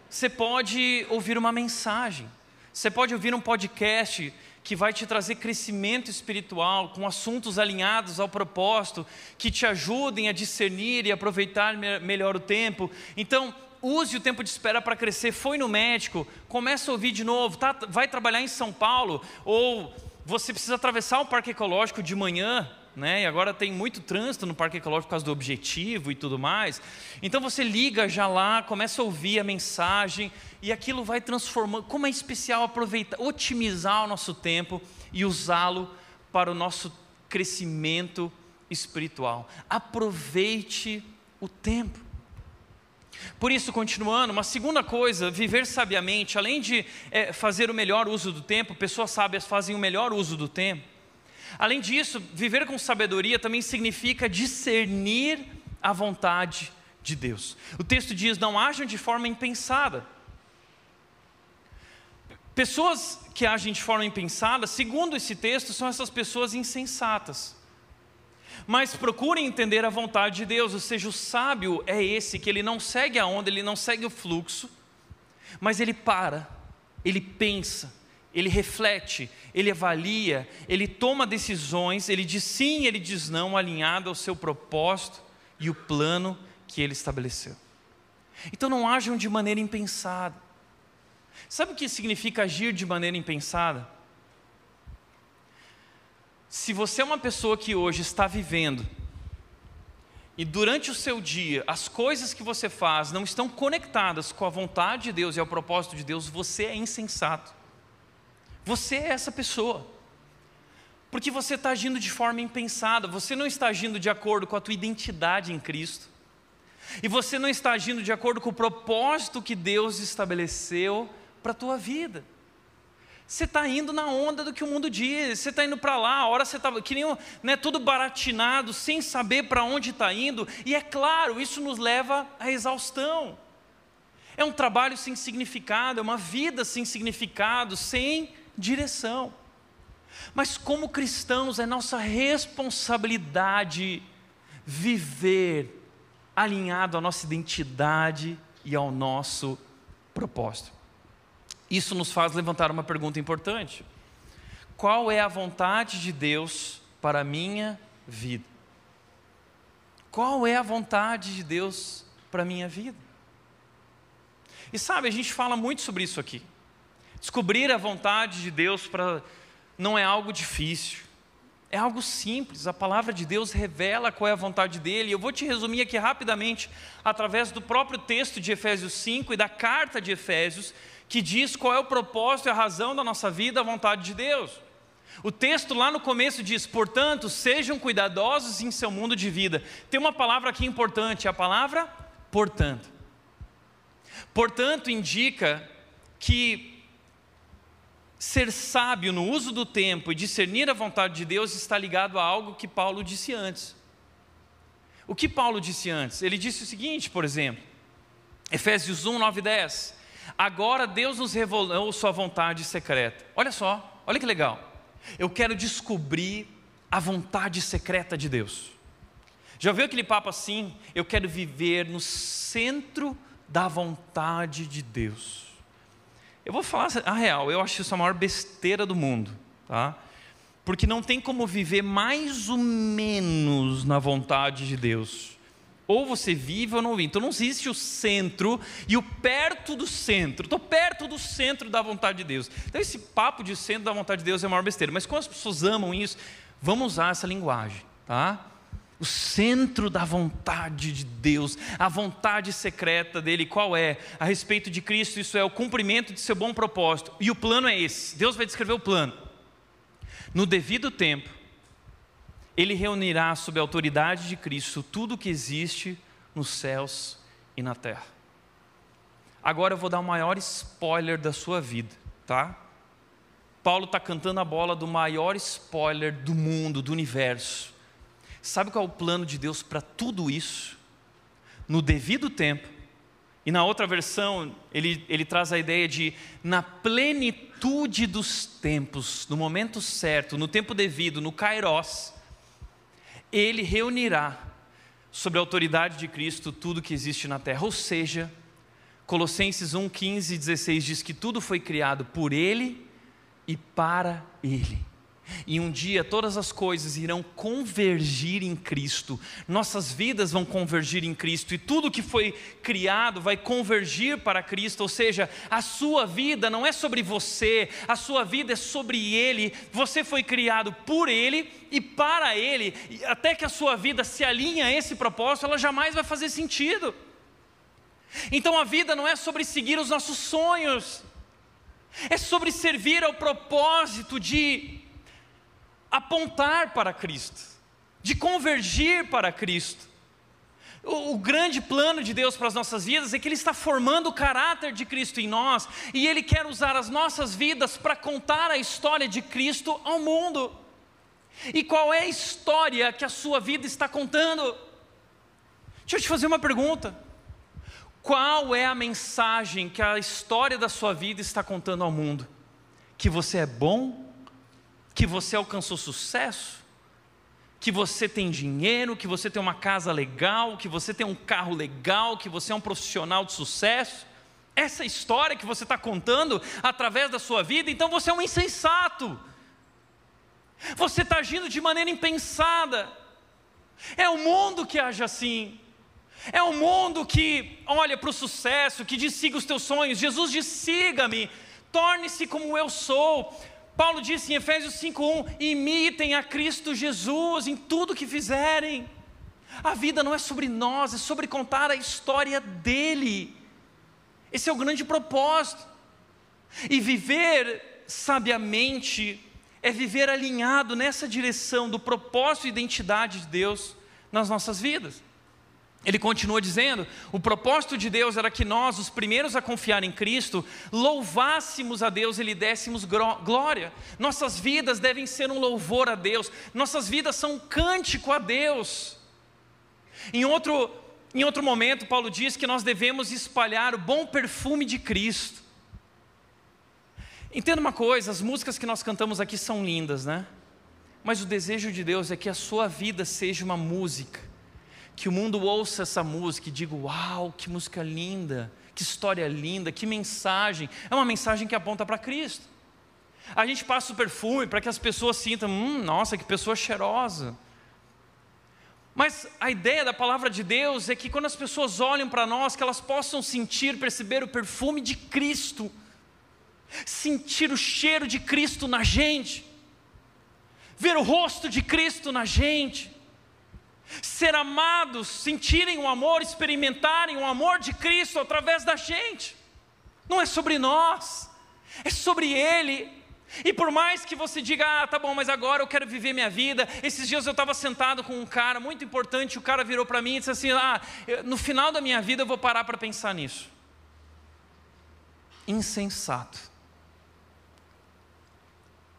você pode ouvir uma mensagem. Você pode ouvir um podcast que vai te trazer crescimento espiritual, com assuntos alinhados ao propósito, que te ajudem a discernir e aproveitar melhor o tempo. Então, use o tempo de espera para crescer. Foi no médico, começa a ouvir de novo, tá, vai trabalhar em São Paulo, ou você precisa atravessar o parque ecológico de manhã, né? E agora tem muito trânsito no Parque Ecológico por causa do objetivo e tudo mais. Então você liga já lá, começa a ouvir a mensagem e aquilo vai transformando. Como é especial aproveitar, otimizar o nosso tempo e usá-lo para o nosso crescimento espiritual. Aproveite o tempo. Por isso, continuando, uma segunda coisa, viver sabiamente, além de é, fazer o melhor uso do tempo, pessoas sábias fazem o melhor uso do tempo Além disso, viver com sabedoria também significa discernir a vontade de Deus. O texto diz: não ajam de forma impensada. Pessoas que agem de forma impensada, segundo esse texto, são essas pessoas insensatas. Mas procurem entender a vontade de Deus, ou seja, o sábio é esse que ele não segue a onda, ele não segue o fluxo, mas ele para, ele pensa, ele reflete, ele avalia, ele toma decisões, ele diz sim, ele diz não, alinhado ao seu propósito e o plano que ele estabeleceu. Então não ajam de maneira impensada. Sabe o que significa agir de maneira impensada? Se você é uma pessoa que hoje está vivendo e durante o seu dia as coisas que você faz não estão conectadas com a vontade de Deus e ao propósito de Deus, você é insensato. Você é essa pessoa. Porque você está agindo de forma impensada, você não está agindo de acordo com a tua identidade em Cristo. E você não está agindo de acordo com o propósito que Deus estabeleceu para a tua vida. Você está indo na onda do que o mundo diz, você está indo para lá, a hora você está, que nem né, tudo baratinado, sem saber para onde está indo, e é claro, isso nos leva à exaustão. É um trabalho sem significado, é uma vida sem significado, sem direção. Mas como cristãos, é nossa responsabilidade viver alinhado à nossa identidade e ao nosso propósito. Isso nos faz levantar uma pergunta importante: qual é a vontade de Deus para a minha vida? Qual é a vontade de Deus para a minha vida? E sabe, a gente fala muito sobre isso aqui. Descobrir a vontade de Deus para não é algo difícil. É algo simples, a palavra de Deus revela qual é a vontade dele. Eu vou te resumir aqui rapidamente, através do próprio texto de Efésios 5 e da carta de Efésios, que diz qual é o propósito e a razão da nossa vida, a vontade de Deus. O texto lá no começo diz: portanto, sejam cuidadosos em seu mundo de vida. Tem uma palavra aqui importante, a palavra portanto. Portanto, indica que ser sábio no uso do tempo e discernir a vontade de Deus está ligado a algo que Paulo disse antes. O que Paulo disse antes? Ele disse o seguinte, por exemplo, Efésios 1, 9 e 10. Agora Deus nos revelou Sua vontade secreta. Olha só, olha que legal. Eu quero descobrir a vontade secreta de Deus. Já viu aquele papo assim? Eu quero viver no centro da vontade de Deus. Eu vou falar a real, eu acho isso a maior besteira do mundo, tá? Porque não tem como viver mais ou menos na vontade de Deus. Ou você vive ou não vive. Então não existe o centro e o perto do centro. Estou perto do centro da vontade de Deus. Então esse papo de centro da vontade de Deus é a maior besteira. Mas quando as pessoas amam isso, vamos usar essa linguagem, tá? O centro da vontade de Deus, a vontade secreta dele, qual é? A respeito de Cristo, isso é o cumprimento de seu bom propósito. E o plano é esse. Deus vai descrever o plano. No devido tempo, ele reunirá sob a autoridade de Cristo tudo o que existe nos céus e na terra. Agora eu vou dar o maior spoiler da sua vida, tá? Paulo está cantando a bola do maior spoiler do mundo, do universo Sabe qual é o plano de Deus para tudo isso? No devido tempo, e na outra versão, ele, ele traz a ideia de na plenitude dos tempos, no momento certo, no tempo devido, no Kairos, ele reunirá sobre a autoridade de Cristo tudo que existe na terra. Ou seja, Colossenses 1, 15 e 16 diz que tudo foi criado por Ele e para Ele. E um dia todas as coisas irão convergir em Cristo, nossas vidas vão convergir em Cristo, e tudo que foi criado vai convergir para Cristo, ou seja, a sua vida não é sobre você, a sua vida é sobre Ele, você foi criado por Ele e para Ele, até que a sua vida se alinhe a esse propósito, ela jamais vai fazer sentido. Então a vida não é sobre seguir os nossos sonhos, é sobre servir ao propósito de apontar para Cristo, de convergir para Cristo. O, o, grande plano de Deus para as nossas vidas é que Ele está formando o caráter de Cristo em nós e Ele quer usar as nossas vidas para contar a história de Cristo ao mundo. E qual é a história que a sua vida está contando? Deixa eu te fazer uma pergunta. Qual é a mensagem que a história da sua vida está contando ao mundo? Que você é bom que você alcançou sucesso, que você tem dinheiro, que você tem uma casa legal, que você tem um carro legal, que você é um profissional de sucesso. Essa história que você está contando através da sua vida, então você é um insensato. Você está agindo de maneira impensada. É o mundo que age assim. É o mundo que olha para o sucesso, que diz siga os teus sonhos. Jesus diz: siga-me, torne-se como eu sou. Paulo disse em Efésios 5:1: imitem a Cristo Jesus em tudo que fizerem. A vida não é sobre nós, é sobre contar a história dele. Esse é o grande propósito. E viver sabiamente é viver alinhado nessa direção do propósito e identidade de Deus nas nossas vidas. Ele continua dizendo: o propósito de Deus era que nós, os primeiros a confiar em Cristo, louvássemos a Deus e lhe dessemos glória. Nossas vidas devem ser um louvor a Deus, nossas vidas são um cântico a Deus. Em outro, em outro momento, Paulo diz que nós devemos espalhar o bom perfume de Cristo. Entenda uma coisa: as músicas que nós cantamos aqui são lindas, né? Mas o desejo de Deus é que a sua vida seja uma música que o mundo ouça essa música e diga: Uau, que música linda, que história linda, que mensagem. É uma mensagem que aponta para Cristo. A gente passa o perfume para que as pessoas sintam: Hum, nossa, que pessoa cheirosa. Mas a ideia da palavra de Deus é que quando as pessoas olham para nós, que elas possam sentir, perceber o perfume de Cristo. sentir o cheiro de Cristo na gente, ver o rosto de Cristo na gente, ser amados, sentirem o amor, experimentarem o amor de Cristo através da gente. Não é sobre nós, é sobre Ele. E por mais que você diga, ah, tá bom, mas agora eu quero viver minha vida. Esses dias eu estava sentado com um cara muito importante, o cara virou para mim e disse assim: ah, no final da minha vida eu vou parar para pensar nisso. Insensato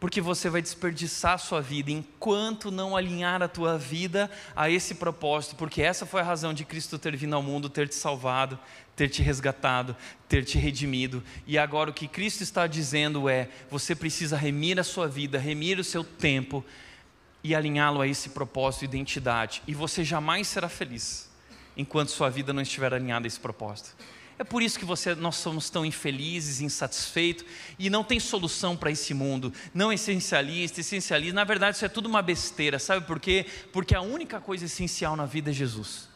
porque você vai desperdiçar a sua vida enquanto não alinhar a tua vida a esse propósito, porque essa foi a razão de Cristo ter vindo ao mundo, ter te salvado, ter te resgatado, ter te redimido. E agora o que Cristo está dizendo é: você precisa remir a sua vida, remir o seu tempo e alinhá-lo a esse propósito, identidade, e você jamais será feliz enquanto sua vida não estiver alinhada a esse propósito. É por isso que você, nós somos tão infelizes, insatisfeitos e não tem solução para esse mundo. Não essencialista, essencialista. Na verdade, isso é tudo uma besteira. Sabe por quê? Porque a única coisa essencial na vida é Jesus.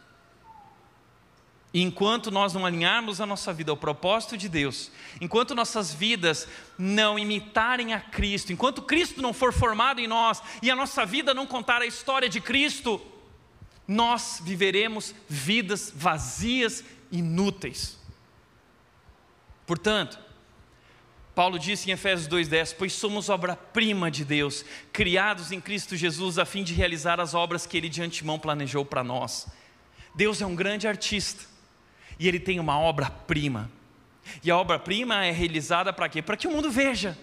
E enquanto nós não alinharmos a nossa vida ao propósito de Deus, enquanto nossas vidas não imitarem a Cristo, enquanto Cristo não for formado em nós e a nossa vida não contar a história de Cristo, nós viveremos vidas vazias, inúteis. Portanto, Paulo disse em Efésios 2,10: Pois somos obra-prima de Deus, criados em Cristo Jesus a fim de realizar as obras que Ele de antemão planejou para nós. Deus é um grande artista e Ele tem uma obra-prima. E a obra-prima é realizada para quê? Para que o mundo veja,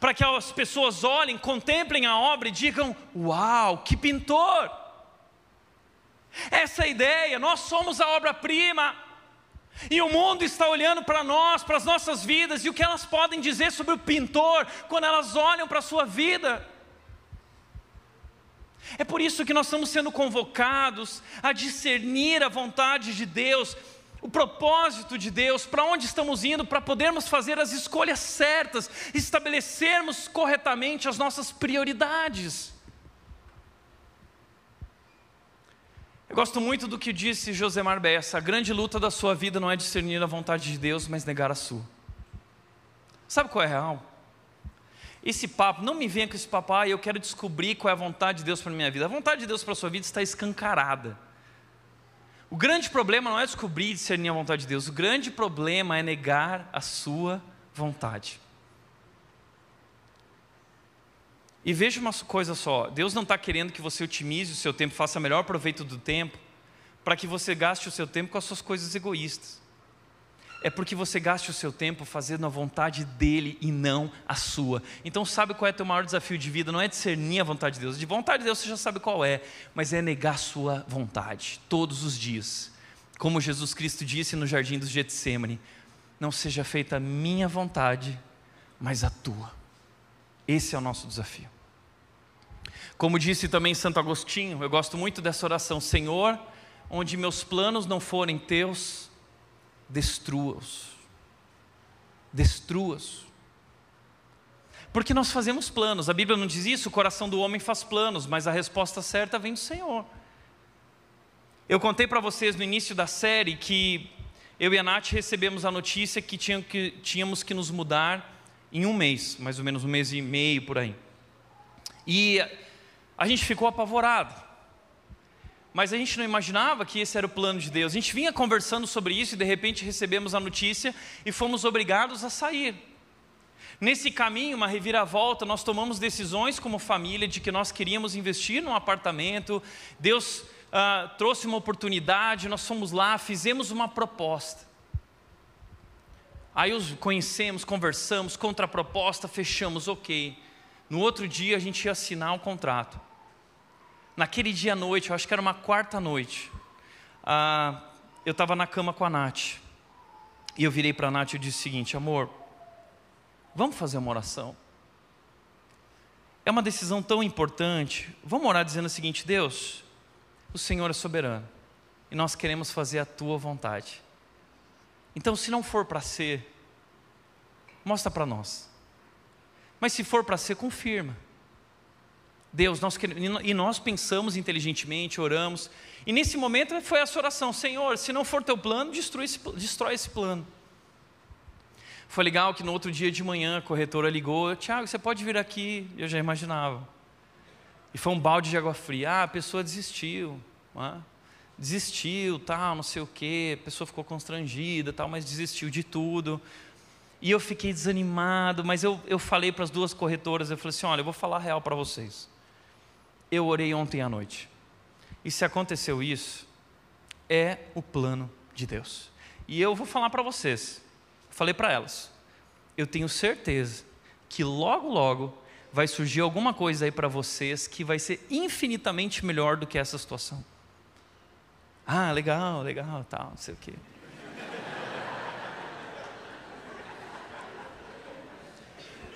para que as pessoas olhem, contemplem a obra e digam: Uau, que pintor! Essa é a ideia, nós somos a obra-prima. E o mundo está olhando para nós, para as nossas vidas, e o que elas podem dizer sobre o pintor quando elas olham para a sua vida. É por isso que nós estamos sendo convocados a discernir a vontade de Deus, o propósito de Deus, para onde estamos indo, para podermos fazer as escolhas certas, estabelecermos corretamente as nossas prioridades. Eu gosto muito do que disse Josemar Bessa: a grande luta da sua vida não é discernir a vontade de Deus, mas negar a sua. Sabe qual é a real? Esse papo, não me venha com esse papo, ah, eu quero descobrir qual é a vontade de Deus para a minha vida. A vontade de Deus para a sua vida está escancarada. O grande problema não é descobrir e discernir a vontade de Deus, o grande problema é negar a sua vontade. E veja uma coisa só: Deus não está querendo que você otimize o seu tempo, faça melhor proveito do tempo, para que você gaste o seu tempo com as suas coisas egoístas. É porque você gaste o seu tempo fazendo a vontade dele e não a sua. Então, sabe qual é o teu maior desafio de vida? Não é discernir a vontade de Deus. De vontade de Deus você já sabe qual é, mas é negar a sua vontade todos os dias. Como Jesus Cristo disse no jardim dos Getsemane: Não seja feita a minha vontade, mas a tua. Esse é o nosso desafio. Como disse também Santo Agostinho, eu gosto muito dessa oração: Senhor, onde meus planos não forem teus, destrua-os. Destrua-os. Porque nós fazemos planos, a Bíblia não diz isso, o coração do homem faz planos, mas a resposta certa vem do Senhor. Eu contei para vocês no início da série que eu e a Nath recebemos a notícia que, tínhamos que nos mudar em um mês, mais ou menos um mês e meio por aí. E a gente ficou apavorado. Mas a gente não imaginava que esse era o plano de Deus. A gente vinha conversando sobre isso e de repente recebemos a notícia e fomos obrigados a sair. Nesse caminho, uma reviravolta, nós tomamos decisões como família de que nós queríamos investir num apartamento. Deus ah, trouxe uma oportunidade, nós fomos lá, fizemos uma proposta. Aí os conhecemos, conversamos, contraproposta, fechamos, ok. No outro dia a gente ia assinar um contrato. Naquele dia à noite, eu acho que era uma quarta noite, ah, eu estava na cama com a Nath. E eu virei para a Nath e disse o seguinte: amor, vamos fazer uma oração. É uma decisão tão importante. Vamos orar dizendo o seguinte: Deus, o Senhor é soberano e nós queremos fazer a tua vontade. Então, se não for para ser, mostra para nós. Mas se for para ser, confirma. Deus, nós queremos, e nós pensamos inteligentemente, oramos, e nesse momento foi essa oração: Senhor, se não for teu plano, destrói esse, destrói esse plano. Foi legal que no outro dia de manhã a corretora ligou: Tiago, você pode vir aqui? Eu já imaginava. E foi um balde de água fria. Ah, a pessoa desistiu. É? Desistiu, tal, não sei o quê. A pessoa ficou constrangida, tal, mas desistiu de tudo. E eu fiquei desanimado, mas eu, eu falei para as duas corretoras: eu falei assim, olha, eu vou falar real para vocês. Eu orei ontem à noite. E se aconteceu isso, é o plano de Deus. E eu vou falar para vocês. Falei para elas. Eu tenho certeza que logo, logo vai surgir alguma coisa aí para vocês que vai ser infinitamente melhor do que essa situação. Ah, legal, legal, tal, não sei o quê.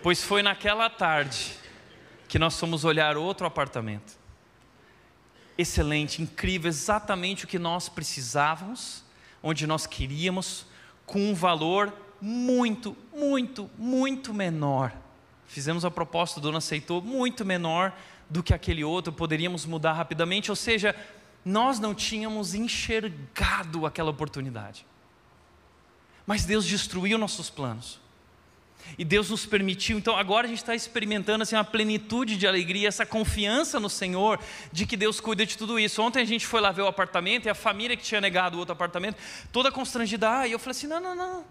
Pois foi naquela tarde que nós fomos olhar outro apartamento. Excelente, incrível, exatamente o que nós precisávamos, onde nós queríamos, com um valor muito, muito, muito menor. Fizemos a proposta, o dono aceitou, muito menor do que aquele outro, poderíamos mudar rapidamente, ou seja, nós não tínhamos enxergado aquela oportunidade. Mas Deus destruiu nossos planos. E Deus nos permitiu, então agora a gente está experimentando assim, uma plenitude de alegria, essa confiança no Senhor, de que Deus cuida de tudo isso. Ontem a gente foi lá ver o apartamento e a família que tinha negado o outro apartamento, toda constrangida, ah, e eu falei assim: não, não, não,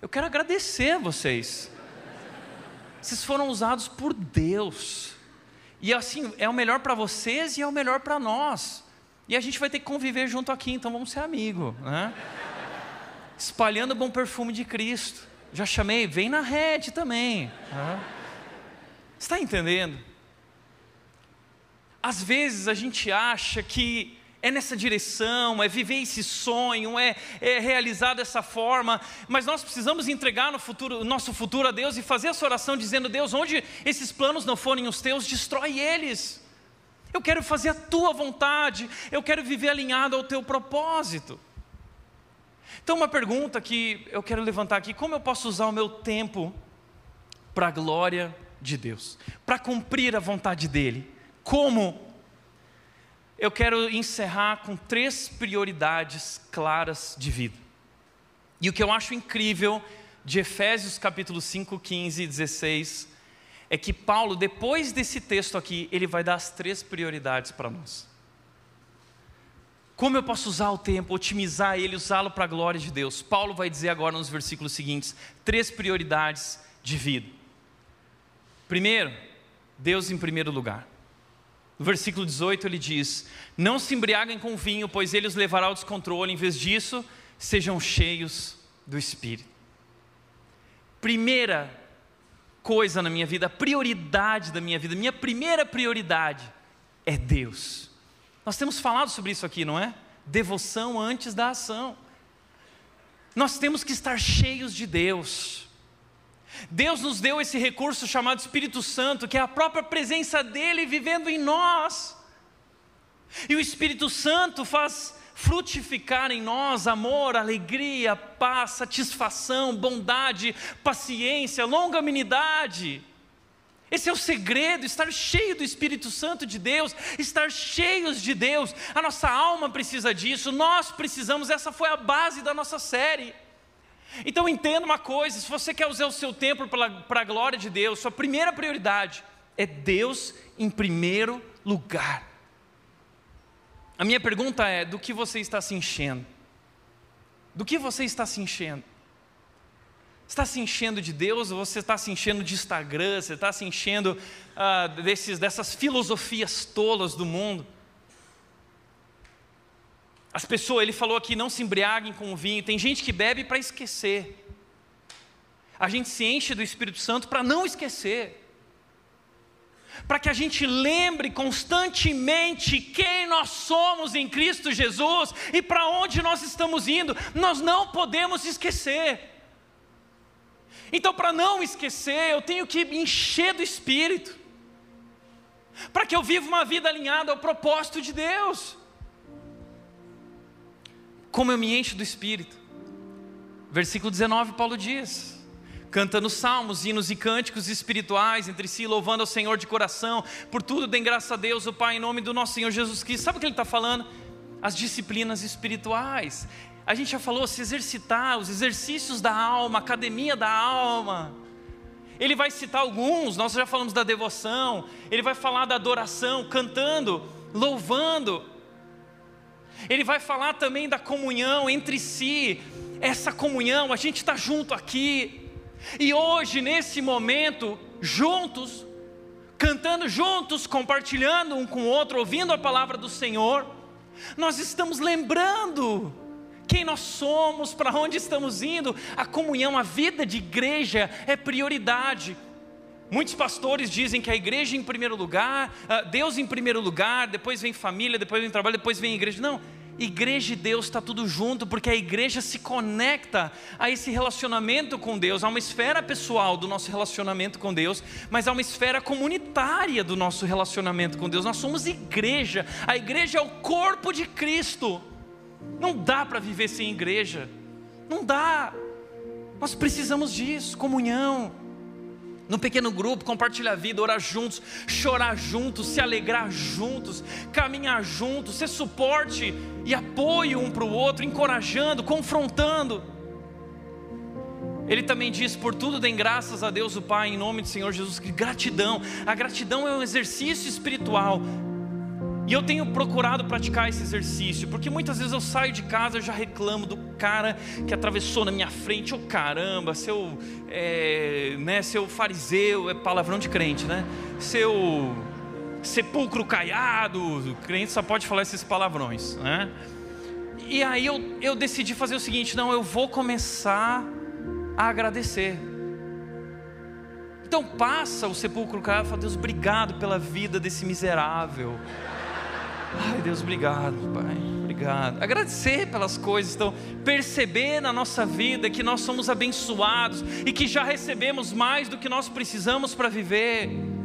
eu quero agradecer a vocês. Vocês foram usados por Deus. E assim, é o melhor para vocês e é o melhor para nós. E a gente vai ter que conviver junto aqui, então vamos ser amigos, né? Espalhando o bom perfume de Cristo. Já chamei, vem na rede também. Você está entendendo? Às vezes a gente acha que é nessa direção, é viver esse sonho, é, é realizar dessa forma, mas nós precisamos entregar no futuro, nosso futuro a Deus e fazer essa oração dizendo: Deus, onde esses planos não forem os teus, destrói eles. Eu quero fazer a tua vontade, eu quero viver alinhado ao teu propósito. Então, uma pergunta que eu quero levantar aqui: como eu posso usar o meu tempo para a glória de Deus, para cumprir a vontade dEle? Como? Eu quero encerrar com três prioridades claras de vida. E o que eu acho incrível de Efésios capítulo 5, 15 e 16 é que Paulo, depois desse texto aqui, ele vai dar as três prioridades para nós. Como eu posso usar o tempo, otimizar ele, usá-lo para a glória de Deus? Paulo vai dizer agora nos versículos seguintes três prioridades de vida. Primeiro, Deus em primeiro lugar. No versículo 18 ele diz: Não se embriaguem com vinho, pois ele os levará ao descontrole, em vez disso, sejam cheios do Espírito. Primeira coisa na minha vida, prioridade da minha vida, minha primeira prioridade é Deus. Nós temos falado sobre isso aqui, não é? Devoção antes da ação. Nós temos que estar cheios de Deus. Deus nos deu esse recurso chamado Espírito Santo, que é a própria presença dele vivendo em nós. E o Espírito Santo faz frutificar em nós amor, alegria, paz, satisfação, bondade, paciência, longanimidade. Esse é o segredo, estar cheio do Espírito Santo de Deus, estar cheios de Deus. A nossa alma precisa disso, nós precisamos, essa foi a base da nossa série. Então entenda uma coisa: se você quer usar o seu tempo para a glória de Deus, sua primeira prioridade é Deus em primeiro lugar. A minha pergunta é: do que você está se enchendo? Do que você está se enchendo? Está se enchendo de Deus ou você está se enchendo de Instagram, você está se enchendo ah, desses, dessas filosofias tolas do mundo? As pessoas, ele falou aqui, não se embriaguem com o vinho. Tem gente que bebe para esquecer. A gente se enche do Espírito Santo para não esquecer. Para que a gente lembre constantemente quem nós somos em Cristo Jesus e para onde nós estamos indo. Nós não podemos esquecer. Então, para não esquecer, eu tenho que me encher do Espírito, para que eu viva uma vida alinhada ao propósito de Deus. Como eu me encho do Espírito? Versículo 19, Paulo diz: cantando salmos, hinos e cânticos espirituais entre si, louvando ao Senhor de coração, por tudo dêem graça a Deus, o Pai, em nome do nosso Senhor Jesus Cristo. Sabe o que ele está falando? As disciplinas espirituais A gente já falou se exercitar, os exercícios da alma, academia da alma. Ele vai citar alguns, nós já falamos da devoção, ele vai falar da adoração, cantando, louvando. Ele vai falar também da comunhão entre si, essa comunhão, a gente está junto aqui. E hoje, nesse momento, juntos, cantando juntos, compartilhando um com o outro, ouvindo a palavra do Senhor, nós estamos lembrando quem nós somos, para onde estamos indo. A comunhão, a vida de igreja é prioridade. Muitos pastores dizem que a igreja em primeiro lugar, ah, Deus em primeiro lugar, depois vem família, depois vem trabalho, depois vem igreja. Não, igreja e Deus está tudo junto, porque a igreja se conecta a esse relacionamento com Deus, há uma esfera pessoal do nosso relacionamento com Deus, mas há uma esfera comunitária do nosso relacionamento com Deus. Nós somos igreja, a igreja é o corpo de Cristo. Não dá para viver sem igreja, não dá. Nós precisamos disso, comunhão no pequeno grupo, compartilhar a vida, orar juntos, chorar juntos, se alegrar juntos, caminhar juntos, ser suporte e apoio um para o outro, encorajando, confrontando. Ele também diz: por tudo deem graças a Deus o Pai, em nome do Senhor Jesus Cristo. Gratidão, a gratidão é um exercício espiritual e eu tenho procurado praticar esse exercício, porque muitas vezes eu saio de casa e já reclamo do cara que atravessou na minha frente, ô oh, caramba, seu, é, né, seu fariseu, é palavrão de crente, né? Seu sepulcro caiado, o crente só pode falar esses palavrões, né? E aí eu, eu decidi fazer o seguinte: não, eu vou começar a agradecer. Então passa o sepulcro caiado e fala, Deus, obrigado pela vida desse miserável. Ai, Deus, obrigado, Pai. Obrigado. Agradecer pelas coisas, então, perceber na nossa vida que nós somos abençoados e que já recebemos mais do que nós precisamos para viver.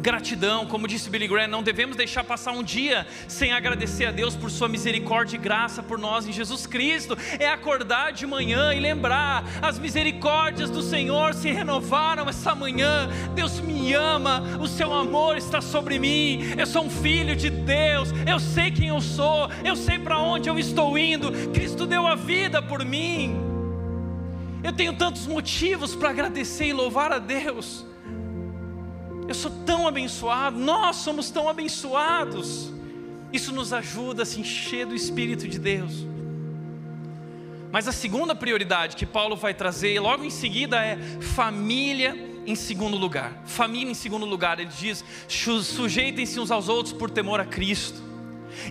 Gratidão, como disse Billy Graham, não devemos deixar passar um dia sem agradecer a Deus por Sua misericórdia e graça por nós em Jesus Cristo. É acordar de manhã e lembrar: as misericórdias do Senhor se renovaram essa manhã. Deus me ama, o Seu amor está sobre mim. Eu sou um filho de Deus, eu sei quem eu sou, eu sei para onde eu estou indo. Cristo deu a vida por mim. Eu tenho tantos motivos para agradecer e louvar a Deus. Eu sou tão abençoado, nós somos tão abençoados. Isso nos ajuda a se encher do Espírito de Deus. Mas a segunda prioridade que Paulo vai trazer, logo em seguida, é família em segundo lugar. Família em segundo lugar, ele diz: sujeitem-se uns aos outros por temor a Cristo.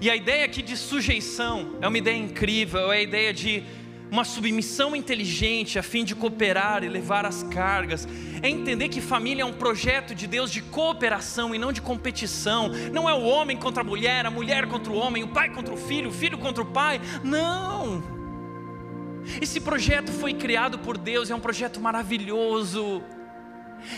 E a ideia aqui de sujeição é uma ideia incrível, é a ideia de uma submissão inteligente a fim de cooperar e levar as cargas. É entender que família é um projeto de Deus de cooperação e não de competição. Não é o homem contra a mulher, a mulher contra o homem, o pai contra o filho, o filho contra o pai. Não. Esse projeto foi criado por Deus, é um projeto maravilhoso.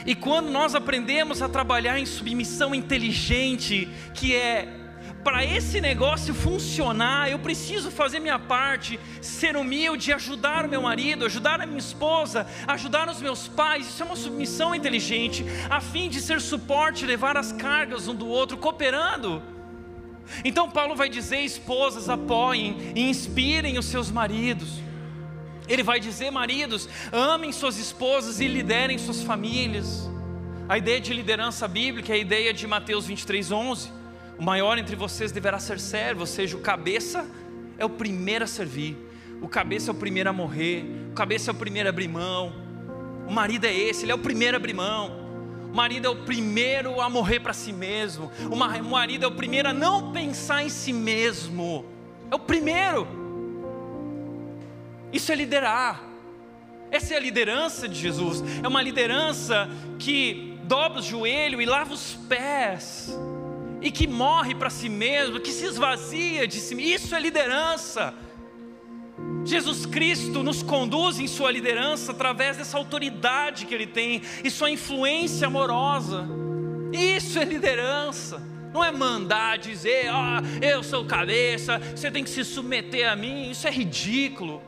E quando nós aprendemos a trabalhar em submissão inteligente, que é para esse negócio funcionar, eu preciso fazer minha parte, ser humilde, ajudar o meu marido, ajudar a minha esposa, ajudar os meus pais. Isso é uma submissão inteligente, a fim de ser suporte, levar as cargas um do outro, cooperando. Então, Paulo vai dizer: esposas, apoiem e inspirem os seus maridos. Ele vai dizer: maridos, amem suas esposas e liderem suas famílias. A ideia de liderança bíblica é a ideia de Mateus 23, 11 o maior entre vocês deverá ser servo, ou seja, o cabeça é o primeiro a servir, o cabeça é o primeiro a morrer, o cabeça é o primeiro a abrir mão. O marido é esse, ele é o primeiro a abrir mão. O marido é o primeiro a morrer para si mesmo. O marido é o primeiro a não pensar em si mesmo. É o primeiro. Isso é liderar. Essa é a liderança de Jesus. É uma liderança que dobra o joelho e lava os pés e que morre para si mesmo, que se esvazia de si mesmo. Isso é liderança. Jesus Cristo nos conduz em Sua liderança através dessa autoridade que Ele tem e Sua influência amorosa. Isso é liderança. Não é mandar dizer, ó, oh, eu sou cabeça, você tem que se submeter a mim. Isso é ridículo.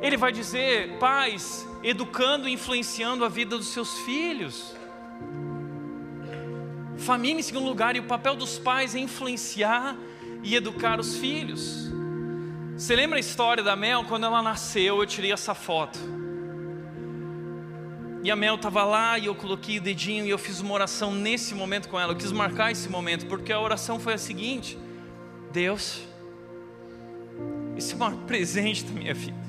Ele vai dizer, pais, educando e influenciando a vida dos seus filhos. Família em segundo lugar, e o papel dos pais é influenciar e educar os filhos. Você lembra a história da Mel? Quando ela nasceu, eu tirei essa foto. E a Mel estava lá e eu coloquei o dedinho e eu fiz uma oração nesse momento com ela. Eu quis marcar esse momento, porque a oração foi a seguinte: Deus, esse é o maior presente da minha vida.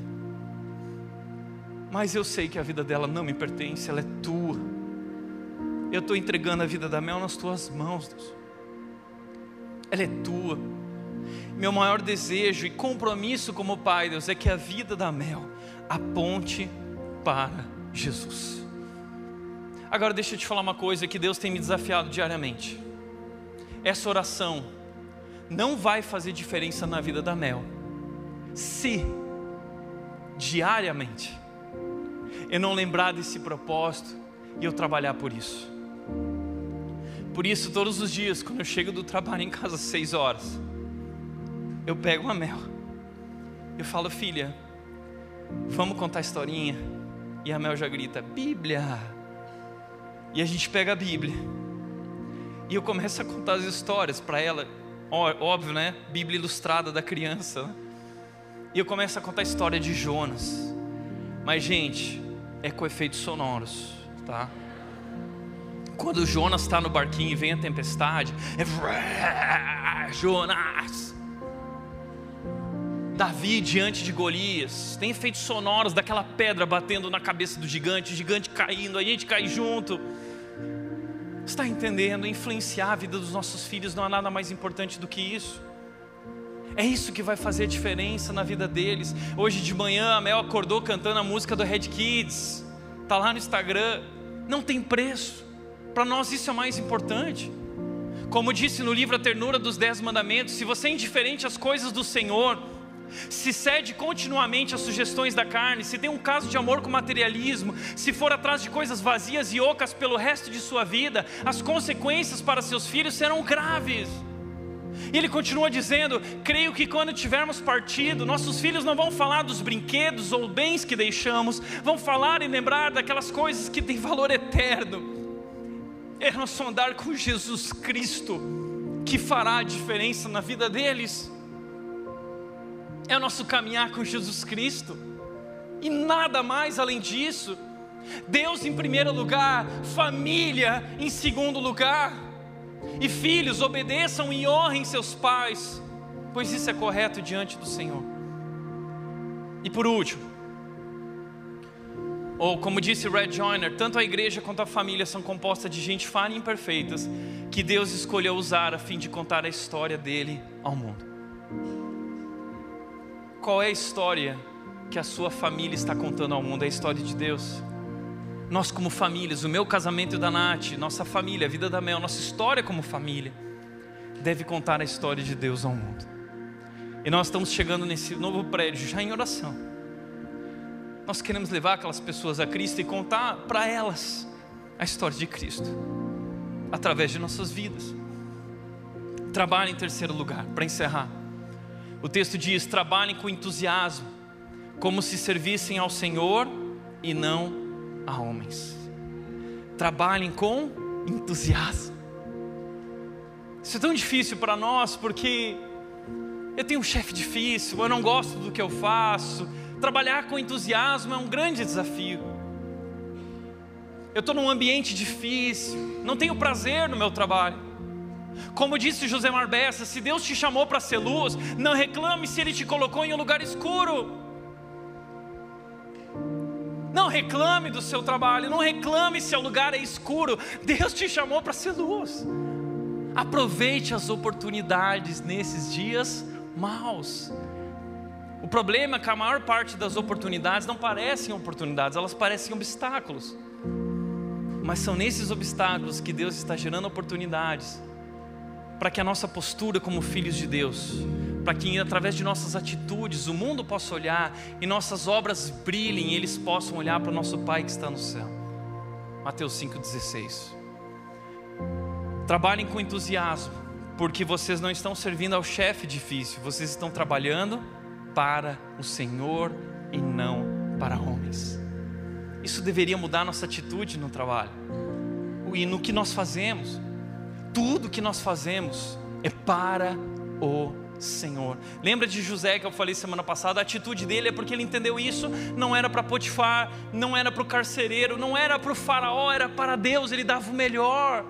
Mas eu sei que a vida dela não me pertence, ela é tua. Eu estou entregando a vida da Mel nas tuas mãos, Deus. Ela é tua. Meu maior desejo e compromisso como pai, Deus, é que a vida da Mel aponte para Jesus. Agora deixa eu te falar uma coisa que Deus tem me desafiado diariamente. Essa oração não vai fazer diferença na vida da Mel, se diariamente eu não lembrar desse propósito e eu trabalhar por isso. Por isso, todos os dias, quando eu chego do trabalho em casa às seis horas, eu pego uma Mel, eu falo, filha, vamos contar a historinha. E a Mel já grita, Bíblia. E a gente pega a Bíblia. E eu começo a contar as histórias para ela. Óbvio, né? Bíblia ilustrada da criança. Né? E eu começo a contar a história de Jonas. Mas, gente, é com efeitos sonoros, tá? Quando Jonas está no barquinho e vem a tempestade, é Jonas. Davi diante de Golias, tem efeitos sonoros daquela pedra batendo na cabeça do gigante, o gigante caindo, a gente cai junto. Está entendendo? Influenciar a vida dos nossos filhos não há nada mais importante do que isso. É isso que vai fazer a diferença na vida deles. Hoje de manhã a Mel acordou cantando a música do Red Kids. Tá lá no Instagram. Não tem preço. Para nós isso é mais importante. Como disse no livro A Ternura dos Dez Mandamentos, se você é indiferente às coisas do Senhor, se cede continuamente às sugestões da carne, se tem um caso de amor com materialismo, se for atrás de coisas vazias e ocas pelo resto de sua vida, as consequências para seus filhos serão graves. E ele continua dizendo: Creio que quando tivermos partido, nossos filhos não vão falar dos brinquedos ou bens que deixamos, vão falar e lembrar daquelas coisas que têm valor eterno. É nosso andar com Jesus Cristo que fará a diferença na vida deles é o nosso caminhar com Jesus Cristo, e nada mais além disso. Deus em primeiro lugar, família em segundo lugar, e filhos obedeçam e honrem seus pais, pois isso é correto diante do Senhor. E por último, ou como disse Red Joyner, tanto a igreja quanto a família são compostas de gente falha e imperfeitas que Deus escolheu usar a fim de contar a história dele ao mundo. Qual é a história que a sua família está contando ao mundo? É a história de Deus. Nós, como famílias, o meu casamento e o da Nath, nossa família, a vida da Mel, nossa história como família, deve contar a história de Deus ao mundo. E nós estamos chegando nesse novo prédio já em oração. Nós queremos levar aquelas pessoas a Cristo e contar para elas a história de Cristo, através de nossas vidas. Trabalho em terceiro lugar, para encerrar. O texto diz: trabalhem com entusiasmo, como se servissem ao Senhor e não a homens. Trabalhem com entusiasmo. Isso é tão difícil para nós porque eu tenho um chefe difícil, eu não gosto do que eu faço. Trabalhar com entusiasmo é um grande desafio. Eu estou num ambiente difícil, não tenho prazer no meu trabalho. Como disse José Marbessa, se Deus te chamou para ser luz, não reclame se Ele te colocou em um lugar escuro. Não reclame do seu trabalho, não reclame se o lugar é escuro. Deus te chamou para ser luz. Aproveite as oportunidades nesses dias maus. O problema é que a maior parte das oportunidades não parecem oportunidades, elas parecem obstáculos. Mas são nesses obstáculos que Deus está gerando oportunidades para que a nossa postura como filhos de Deus, para que através de nossas atitudes o mundo possa olhar e nossas obras brilhem e eles possam olhar para o nosso Pai que está no céu. Mateus 5,16. Trabalhem com entusiasmo, porque vocês não estão servindo ao chefe difícil, vocês estão trabalhando para o Senhor e não para homens. Isso deveria mudar nossa atitude no trabalho e no que nós fazemos tudo que nós fazemos é para o Senhor. Lembra de José que eu falei semana passada? A atitude dele é porque ele entendeu isso, não era para Potifar, não era para o carcereiro, não era para o faraó, era para Deus, ele dava o melhor.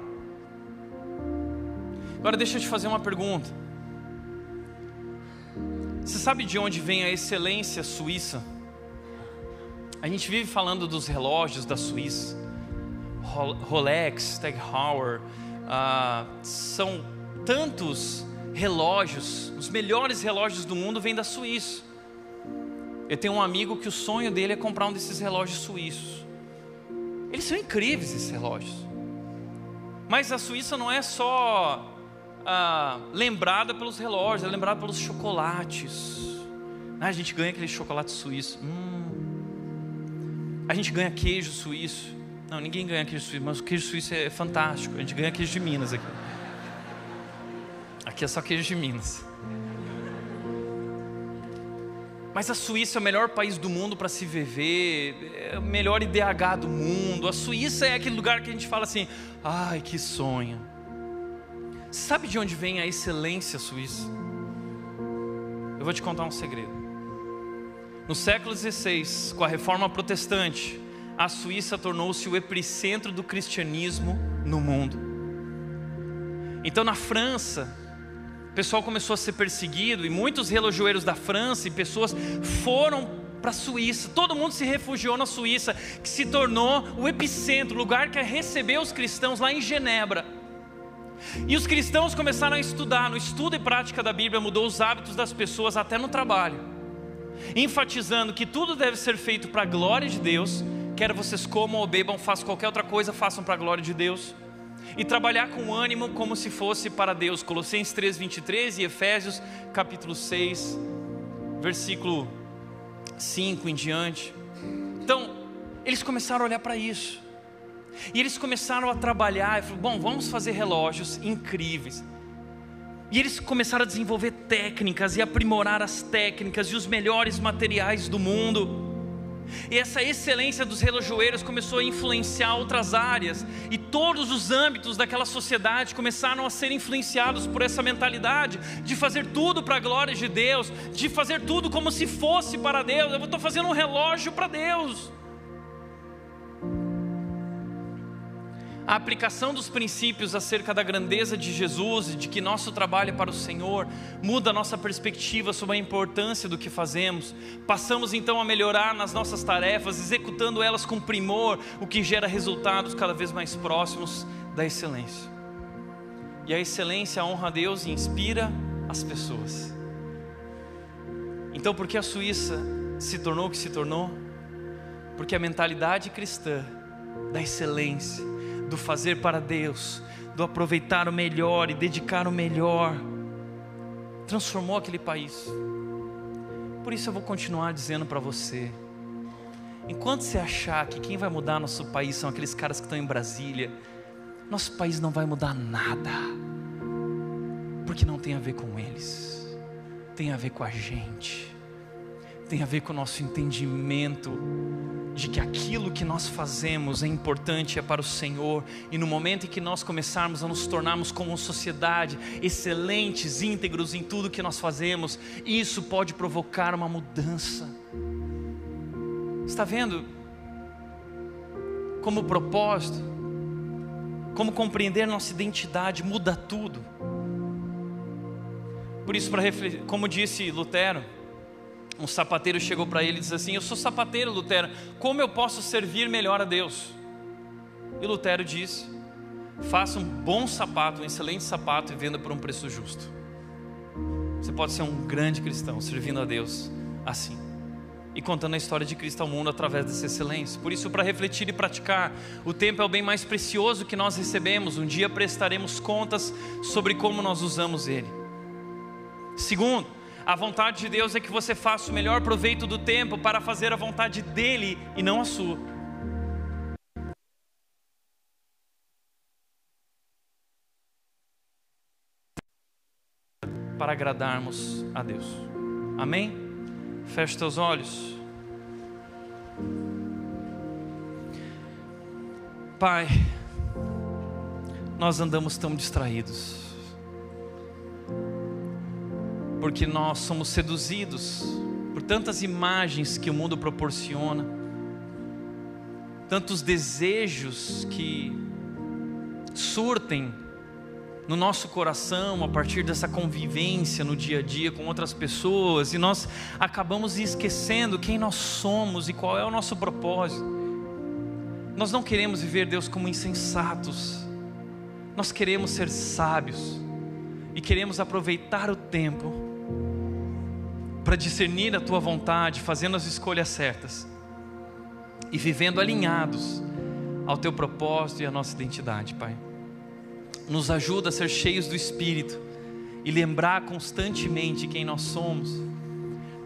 Agora deixa eu te fazer uma pergunta. Você sabe de onde vem a excelência suíça? A gente vive falando dos relógios da Suíça, Rolex, Tag Heuer, uh, são tantos relógios, os melhores relógios do mundo vêm da Suíça. Eu tenho um amigo que o sonho dele é comprar um desses relógios suíços. Eles são incríveis esses relógios. Mas a Suíça não é só ah, lembrada pelos relógios, é lembrada pelos chocolates. Ah, a gente ganha aquele chocolate suíço. Hum. A gente ganha queijo suíço. Não, ninguém ganha queijo suíço, mas o queijo suíço é fantástico. A gente ganha queijo de Minas aqui. Aqui é só queijo de Minas. Mas a Suíça é o melhor país do mundo para se viver, é o melhor IDH do mundo. A Suíça é aquele lugar que a gente fala assim: ai, que sonho. Sabe de onde vem a excelência suíça? Eu vou te contar um segredo. No século XVI, com a reforma protestante, a Suíça tornou-se o epicentro do cristianismo no mundo. Então, na França, o pessoal começou a ser perseguido e muitos relojoeiros da França e pessoas foram para a Suíça. Todo mundo se refugiou na Suíça, que se tornou o epicentro, o lugar que recebeu os cristãos lá em Genebra. E os cristãos começaram a estudar. No estudo e prática da Bíblia mudou os hábitos das pessoas até no trabalho, enfatizando que tudo deve ser feito para a glória de Deus. Quer vocês comam ou bebam, façam qualquer outra coisa, façam para a glória de Deus e trabalhar com ânimo como se fosse para Deus. Colossenses 3:23 e Efésios capítulo 6, versículo 5 em diante. Então, eles começaram a olhar para isso. E eles começaram a trabalhar, e falaram, bom, vamos fazer relógios incríveis. E eles começaram a desenvolver técnicas e aprimorar as técnicas e os melhores materiais do mundo. E essa excelência dos relojoeiros começou a influenciar outras áreas, e todos os âmbitos daquela sociedade começaram a ser influenciados por essa mentalidade de fazer tudo para a glória de Deus, de fazer tudo como se fosse para Deus. Eu estou fazendo um relógio para Deus. A aplicação dos princípios acerca da grandeza de Jesus e de que nosso trabalho é para o Senhor muda a nossa perspectiva sobre a importância do que fazemos. Passamos então a melhorar nas nossas tarefas, executando elas com primor, o que gera resultados cada vez mais próximos da excelência. E a excelência honra a Deus e inspira as pessoas. Então, por que a Suíça se tornou o que se tornou? Porque a mentalidade cristã da excelência do fazer para Deus, do aproveitar o melhor e dedicar o melhor, transformou aquele país. Por isso eu vou continuar dizendo para você: enquanto você achar que quem vai mudar nosso país são aqueles caras que estão em Brasília, nosso país não vai mudar nada, porque não tem a ver com eles, tem a ver com a gente, tem a ver com o nosso entendimento de que aquilo que nós fazemos é importante, é para o Senhor, e no momento em que nós começarmos a nos tornarmos como sociedade excelentes, íntegros em tudo que nós fazemos, isso pode provocar uma mudança. Está vendo? Como propósito, como compreender nossa identidade muda tudo. Por isso, para como disse Lutero, um sapateiro chegou para ele e disse assim: Eu sou sapateiro, Lutero, como eu posso servir melhor a Deus? E Lutero disse: Faça um bom sapato, um excelente sapato e venda por um preço justo. Você pode ser um grande cristão servindo a Deus assim e contando a história de Cristo ao mundo através dessa excelência. Por isso, para refletir e praticar, o tempo é o bem mais precioso que nós recebemos. Um dia prestaremos contas sobre como nós usamos ele. Segundo, a vontade de Deus é que você faça o melhor proveito do tempo para fazer a vontade dele e não a sua. Para agradarmos a Deus. Amém? Feche teus olhos. Pai, nós andamos tão distraídos porque nós somos seduzidos por tantas imagens que o mundo proporciona, tantos desejos que surtem no nosso coração a partir dessa convivência no dia a dia com outras pessoas e nós acabamos esquecendo quem nós somos e qual é o nosso propósito. Nós não queremos viver Deus como insensatos, nós queremos ser sábios e queremos aproveitar o tempo para discernir a tua vontade, fazendo as escolhas certas e vivendo alinhados ao teu propósito e à nossa identidade, Pai nos ajuda a ser cheios do Espírito e lembrar constantemente quem nós somos.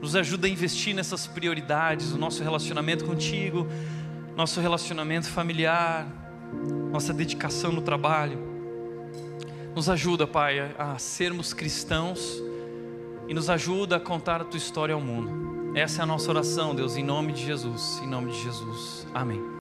Nos ajuda a investir nessas prioridades, o nosso relacionamento contigo, nosso relacionamento familiar, nossa dedicação no trabalho. Nos ajuda, Pai, a sermos cristãos e nos ajuda a contar a tua história ao mundo. Essa é a nossa oração, Deus, em nome de Jesus, em nome de Jesus. Amém.